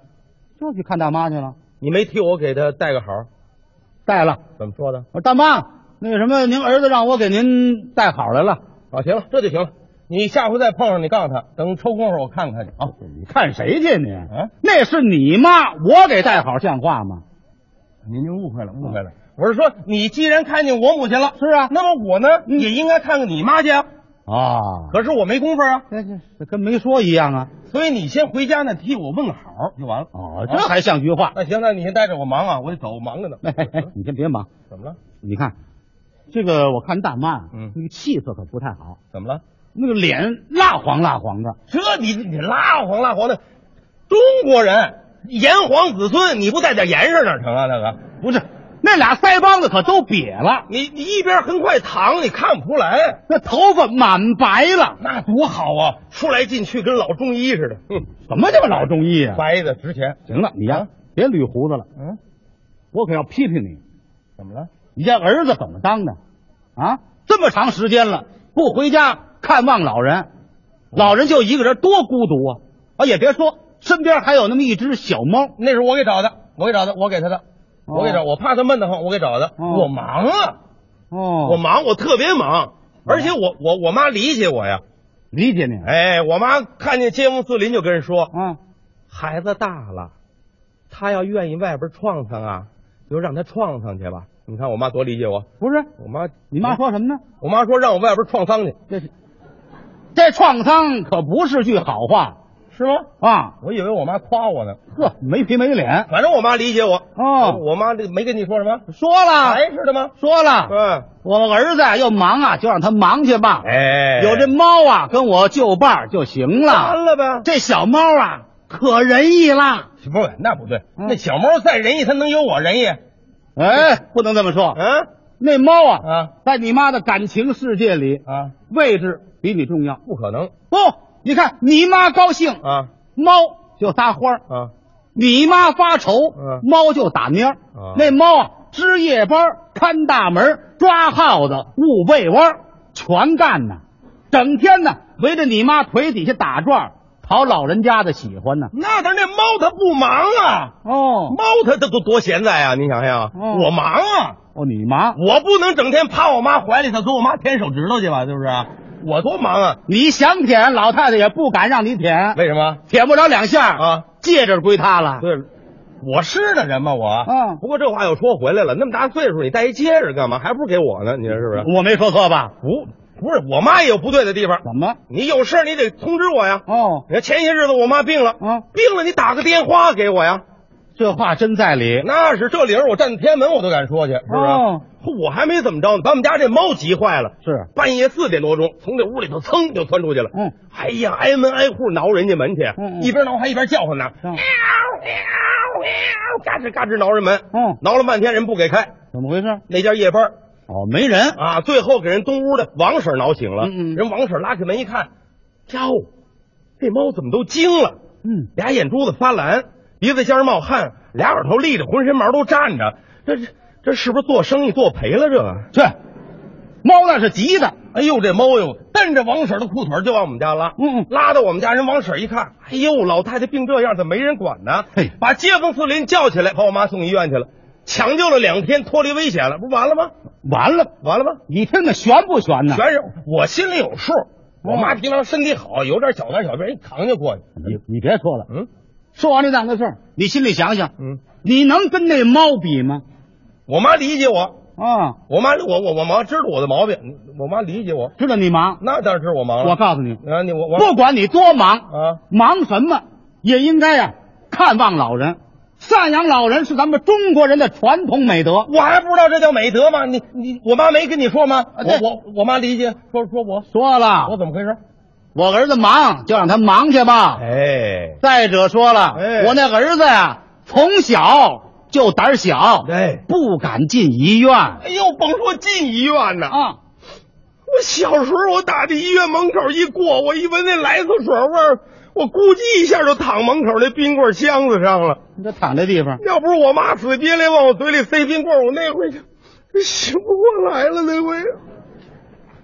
就去看大妈去了。你没替我给她带个好？带了。怎么说的？我说大妈，那个什么，您儿子让我给您带好来了。啊，行了，这就行了。你下回再碰上，你告诉他，等抽功夫我看看去啊。你看谁去你？啊，那是你妈，我给带好像话吗？您就误会了，误会了。我是说，你既然看见我母亲了，是啊，那么我呢、也应该看看你妈去啊。啊，可是我没工夫啊，这这这跟没说一样啊。所以你先回家呢，替我问个好就完了。哦，这还像句话。那行，那你先带着我忙啊，我得走，忙着呢。哎哎，你先别忙。怎么了？你看，这个我看大妈，嗯，那个气色可不太好。怎么了？那个脸蜡黄蜡黄的。这你你蜡黄蜡黄的，中国人炎黄子孙，你不带点颜色哪成啊？那个不是，那俩腮帮子可都瘪了。你你一边横块躺，你看不出来。那头发满白了，那多好啊！出来进去跟老中医似的。哼，什么叫老中医啊？白的值钱。行了，你呀、别捋胡子了。嗯，我可要批评你。怎么了？你家儿子怎么当的？啊，这么长时间了，不回家看望老人，老人就一个人，多孤独啊！啊，也别说，身边还有那么一只小猫，那是我给找的，我给找的，我给他的，哦我给找，我怕他闷得慌，我给找的。哦我忙啊，哦我忙，我特别忙，而且我我我妈理解我呀，理解你。哎，我妈看见街坊四邻就跟人说，嗯，孩子大了，他要愿意外边闯闯啊，就让他闯闯去吧。你看我妈多理解我，不是我妈，你妈说什么呢？我妈说让我外边创丧去，这是这创伤可不是句好话，是吗？啊，我以为我妈夸我呢，呵，没皮没脸。反正我妈理解我。哦我妈这没跟你说什么？说了，还是的吗？说了，嗯，我儿子要忙啊，就让他忙去吧。哎，有这猫啊，跟我就伴儿就行了。完了呗。这小猫啊，可仁义了。不是，那不对，嗯那小猫再仁义，它能有我仁义？哎，不能这么说。嗯，那猫啊啊，在你妈的感情世界里啊，位置比你重要。不可能不，你看你妈高兴啊，猫就撒欢啊；你妈发愁，猫就打蔫啊。那猫啊，值夜班、看大门、抓耗子、捂被窝，全干呢，整天呢围着你妈腿底下打转。讨老人家的喜欢呢，那但那猫它不忙啊！哦，猫它它多多闲在啊！你想想，哦、我忙啊！哦，你忙，我不能整天趴我妈怀里头给我妈舔手指头去吧？是不是？我多忙啊！你想舔，老太太也不敢让你舔，为什么？舔不着两下啊，戒指归她了。对，我是那人吗？我，嗯。不过这话又说回来了，那么大岁数你戴一戒指干嘛？还不如给我呢？你说是不是？我没说错吧？不。不是，我妈也有不对的地方。怎么？你有事你得通知我呀。哦，你看前些日子我妈病了，啊，病了你打个电话给我呀。这话真在理。那是这理儿，我站天安门我都敢说去，是不是？哦、我还没怎么着呢，把我们家这猫急坏了。是半夜四点多钟，从这屋里头噌就窜出去了。嗯，哎呀，挨门挨户挠人家门去，嗯嗯、一边挠还一边叫唤呢，喵喵喵，嘎吱嘎吱挠人门。嗯，挠了半天人不给开，怎么回事？那家夜班。哦，没人啊！最后给人东屋的王婶挠醒了。嗯嗯，人王婶拉开门一看，哟，这猫怎么都惊了？嗯，俩眼珠子发蓝，鼻子尖冒汗，俩耳朵立着，浑身毛都站着。这这这是不是做生意做赔了？这个去猫那是急的。哎呦，这猫哟，蹬着王婶的裤腿就往我们家拉。嗯，拉到我们家人王婶一看，哎呦，老太太病这样，怎么没人管呢？嘿，把街坊四邻叫起来，把我妈送医院去了。抢救了两天，脱离危险了，不完了吗？完了，完了吗？你听那悬不悬呢？悬是，我心里有数。我妈平常身体好，有点小灾小病，一扛就过去。你你别说了，嗯，说完这档子事儿，你心里想想，嗯，你能跟那猫比吗？我妈理解我啊，我妈我我我妈知道我的毛病，我妈理解我，知道你忙，那当然知道我忙了。我告诉你，啊，你我我不管你多忙啊，忙什么也应该呀、啊、看望老人。赡养老人是咱们中国人的传统美德，我还不知道这叫美德吗？你你我妈没跟你说吗？啊、我我我妈理解，说说我说了，我怎么回事？我儿子忙就让他忙去吧。哎，再者说了，哎、我那儿子呀，从小就胆小，哎，不敢进医院。哎呦，甭说进医院呢啊！我小时候我打这医院门口一过，我一闻那来色水味儿。我估计一下就躺门口那冰棍箱子上了。你这躺这地方，要不是我妈死憋来往我嘴里塞冰棍，我那回就醒不过来了。那回，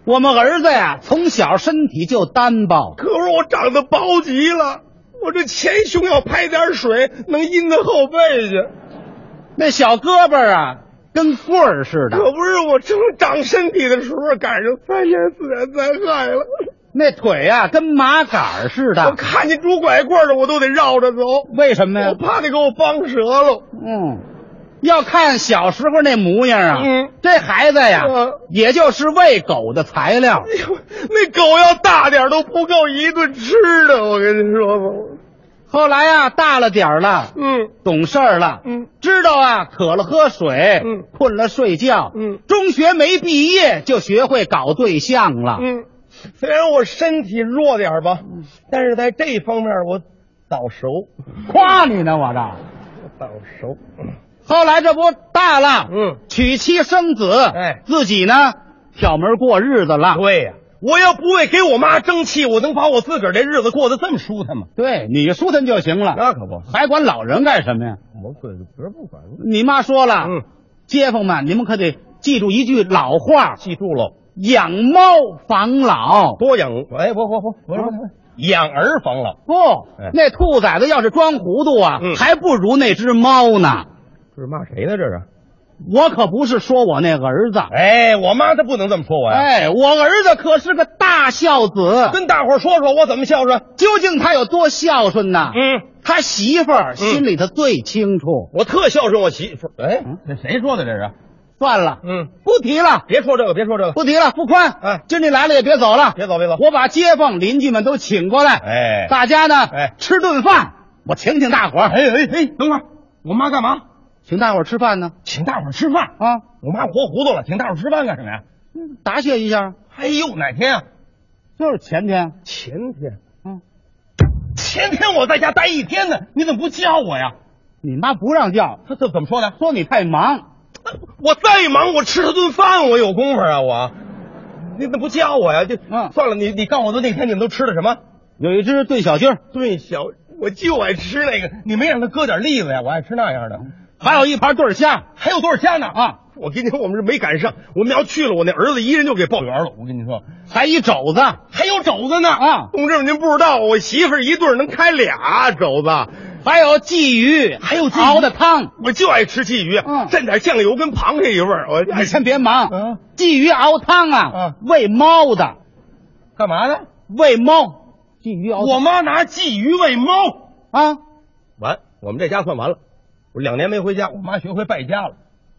我们儿子呀，从小身体就单薄，可是我长得薄极了。我这前胸要拍点水，能阴到后背去。那小胳膊啊，跟棍儿似的。可不是，我正长身体的时候，赶上三年自然灾害了。那腿呀、啊，跟麻杆似的。我看见拄拐棍的，我都得绕着走。为什么呀？我怕你给我帮折了。嗯，要看小时候那模样啊，嗯，这孩子呀，嗯、也就是喂狗的材料。那狗要大点都不够一顿吃的，我跟你说吧。后来呀，大了点了，嗯，懂事儿了，嗯，知道啊，渴了喝水，嗯，困了睡觉，嗯，中学没毕业就学会搞对象了，嗯。虽然我身体弱点吧，但是在这方面我早熟。夸你呢，我这 早熟。后来这不大了，嗯，娶妻生子，哎，自己呢挑门过日子了。对呀、啊，我要不为给我妈争气，我能把我自个儿这日子过得这么舒坦吗？对。你舒坦就行了，那可不，还管老人干什么呀？我可不是不管。你妈说了，嗯，街坊们，你们可得记住一句老话，记住喽。养猫防老，多养哎不不不不养儿防老。不，哎、那兔崽子要是装糊涂啊，嗯、还不如那只猫呢。这是骂谁呢？这是，我可不是说我那儿子。哎，我妈她不能这么说我呀。哎，我儿子可是个大孝子，跟大伙儿说说我怎么孝顺。究竟他有多孝顺呢？嗯，他媳妇儿心里头最清楚。我特孝顺我媳妇儿。哎，这谁说的这是？算了，嗯，不提了，别说这个，别说这个，不提了。不宽，哎，今天来了也别走了，别走，别走。我把街坊邻居们都请过来，哎，大家呢，哎，吃顿饭，我请请大伙儿。哎哎哎，等会儿，我妈干嘛？请大伙儿吃饭呢？请大伙儿吃饭啊！我妈活糊涂了，请大伙儿吃饭干什么呀？嗯，答谢一下。哎呦，哪天啊？就是前天。前天，嗯，前天我在家待一天呢，你怎么不叫我呀？你妈不让叫，她这怎么说的？说你太忙。我再忙，我吃他顿饭，我有功夫啊，我。你怎么不叫我呀？就嗯算了，你你告诉我那天你们都吃的什么？有一只炖小鸡儿，炖小，我就爱吃那个。你没让他搁点栗子呀？我爱吃那样的。还有一盘对虾，还有多少虾呢？啊！我跟你说，我们是没赶上。我们要去了，我那儿子一人就给报圆了。我跟你说，还一肘子，还有肘子呢啊！同志们，您不知道，我媳妇儿一顿能开俩肘子，还有鲫鱼，还有鲫鱼熬的汤，我就爱吃鲫鱼，嗯蘸点酱油跟螃蟹一味儿。我你先别忙，嗯鲫鱼熬汤啊啊，喂猫的，干嘛呢？喂猫，鲫鱼熬汤我妈拿鲫鱼喂猫，啊，完，我们这家算完了。我两年没回家，我妈学会败家了。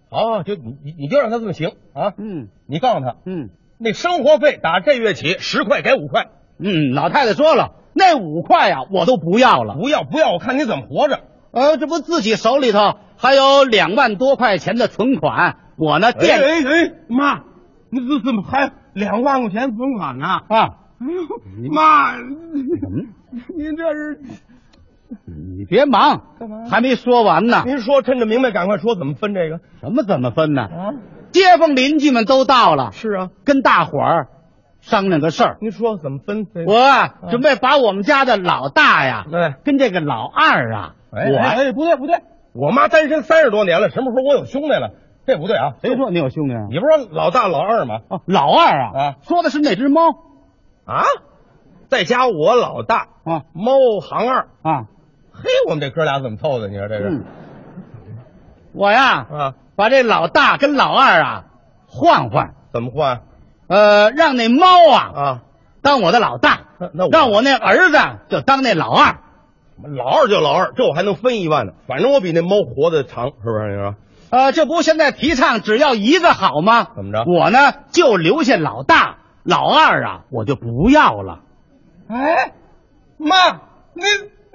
好，就你你你就让她这么行啊。嗯你告诉她，嗯那生活费打这月起十块给五块，嗯，老太太说了，那五块呀、我都不要了。不要不要，我看你怎么活着。呃，这不自己手里头还有两万多块钱的存款，我呢哎哎哎，妈，你这怎么还两万块钱存款呢？啊，哎呦，妈，您这是 你别忙，干嘛还没说完呢。您说趁着明白，赶快说怎么分这个什么怎么分呢？啊？街坊邻居们都到了，是啊，跟大伙儿商量个事儿。您说怎么分？我啊，准备把我们家的老大呀，对跟这个老二啊，我哎不对不对，我妈单身三十多年了，什么时候我有兄弟了？这不对啊！谁说你有兄弟啊？你不是说老大老二吗？哦，老二啊，啊说的是那只猫啊，再加我老大啊猫行二，啊，嘿，我们这哥俩怎么凑的？你说这是嗯，我呀，啊？把这老大跟老二啊换换，怎么换呃，让那猫啊啊？当我的老大，那那我让我那儿子就当那老二。老二就老二，这我还能分一万呢。反正我比那猫活得长，是不是？你说呃，这不现在提倡只要一个好吗？怎么着我呢就留下老大，老二啊我就不要了。哎，妈，您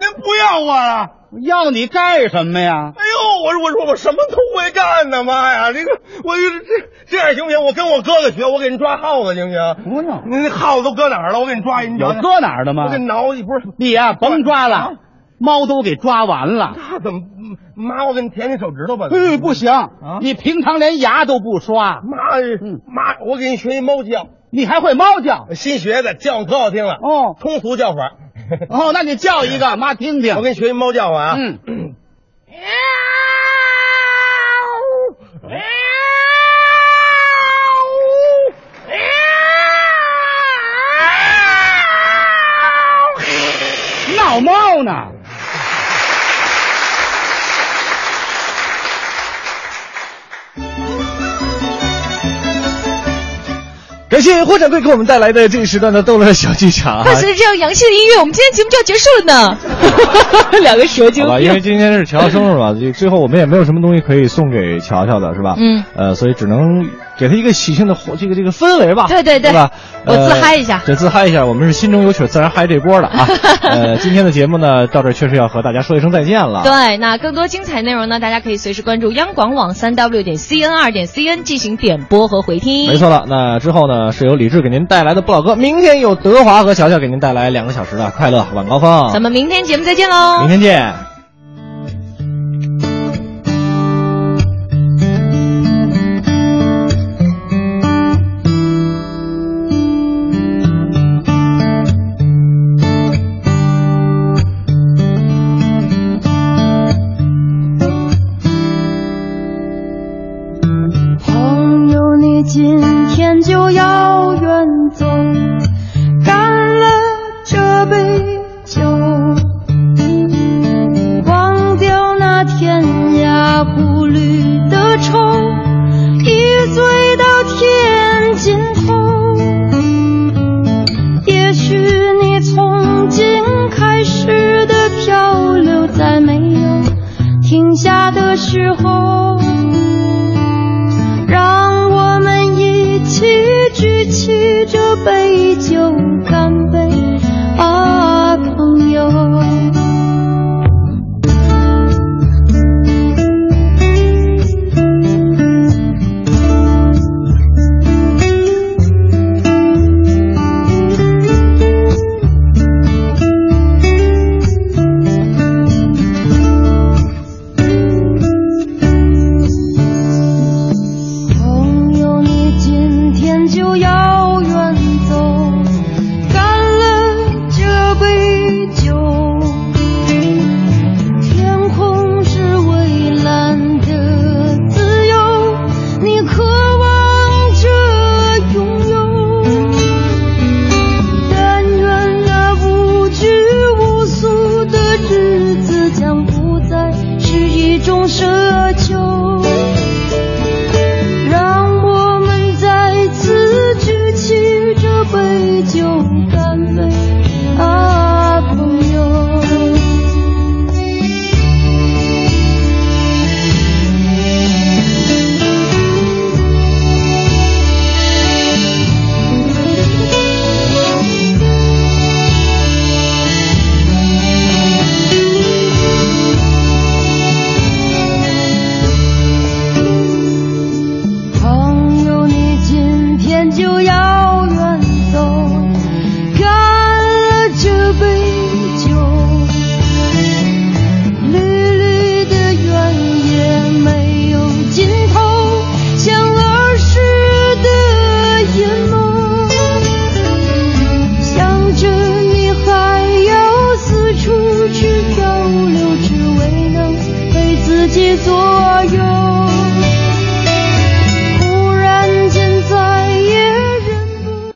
您不要我了？要你干什么呀？哎呦，我说我说我什么都会干呢，妈呀！这个我这这样行不行？我跟我哥哥学，我给你抓耗子行不行？不用，你那耗子都搁哪儿了？我给你抓一，你搁哪儿的吗我给？你挠一，不是你呀、甭抓了，啊猫都给抓完了。那怎么？妈，我给你舔舔手指头吧。嗯，不行，你平常连牙都不刷，妈，嗯妈，我给你学一猫叫，你还会猫叫？新学的，叫可好听了。哦通俗叫法。哦，那你叫一个，妈听听。我给你学一猫叫唤啊。嗯，闹猫呢。感谢霍掌柜给我们带来的这一时段的逗乐小剧场啊。伴随着这样洋气的音乐，我们今天节目就要结束了呢。两个蛇精好吧，因为今天是乔乔生日嘛，最后我们也没有什么东西可以送给乔乔的，是吧？嗯，呃，所以只能给他一个喜庆的这个这个氛围吧。对对对对吧？我自嗨一下对，自嗨一下。我们是心中有曲，自然嗨这波的啊。呃，今天的节目呢，到这儿确实要和大家说一声再见了。对，那更多精彩内容呢，大家可以随时关注央广网三 w 点 cn 二点 cn 进行点播和回听。没错了，那之后呢是由李志给您带来的不老歌，明天有德华和乔乔给您带来两个小时的快乐晚高峰。咱们明天节目再见喽。明天见。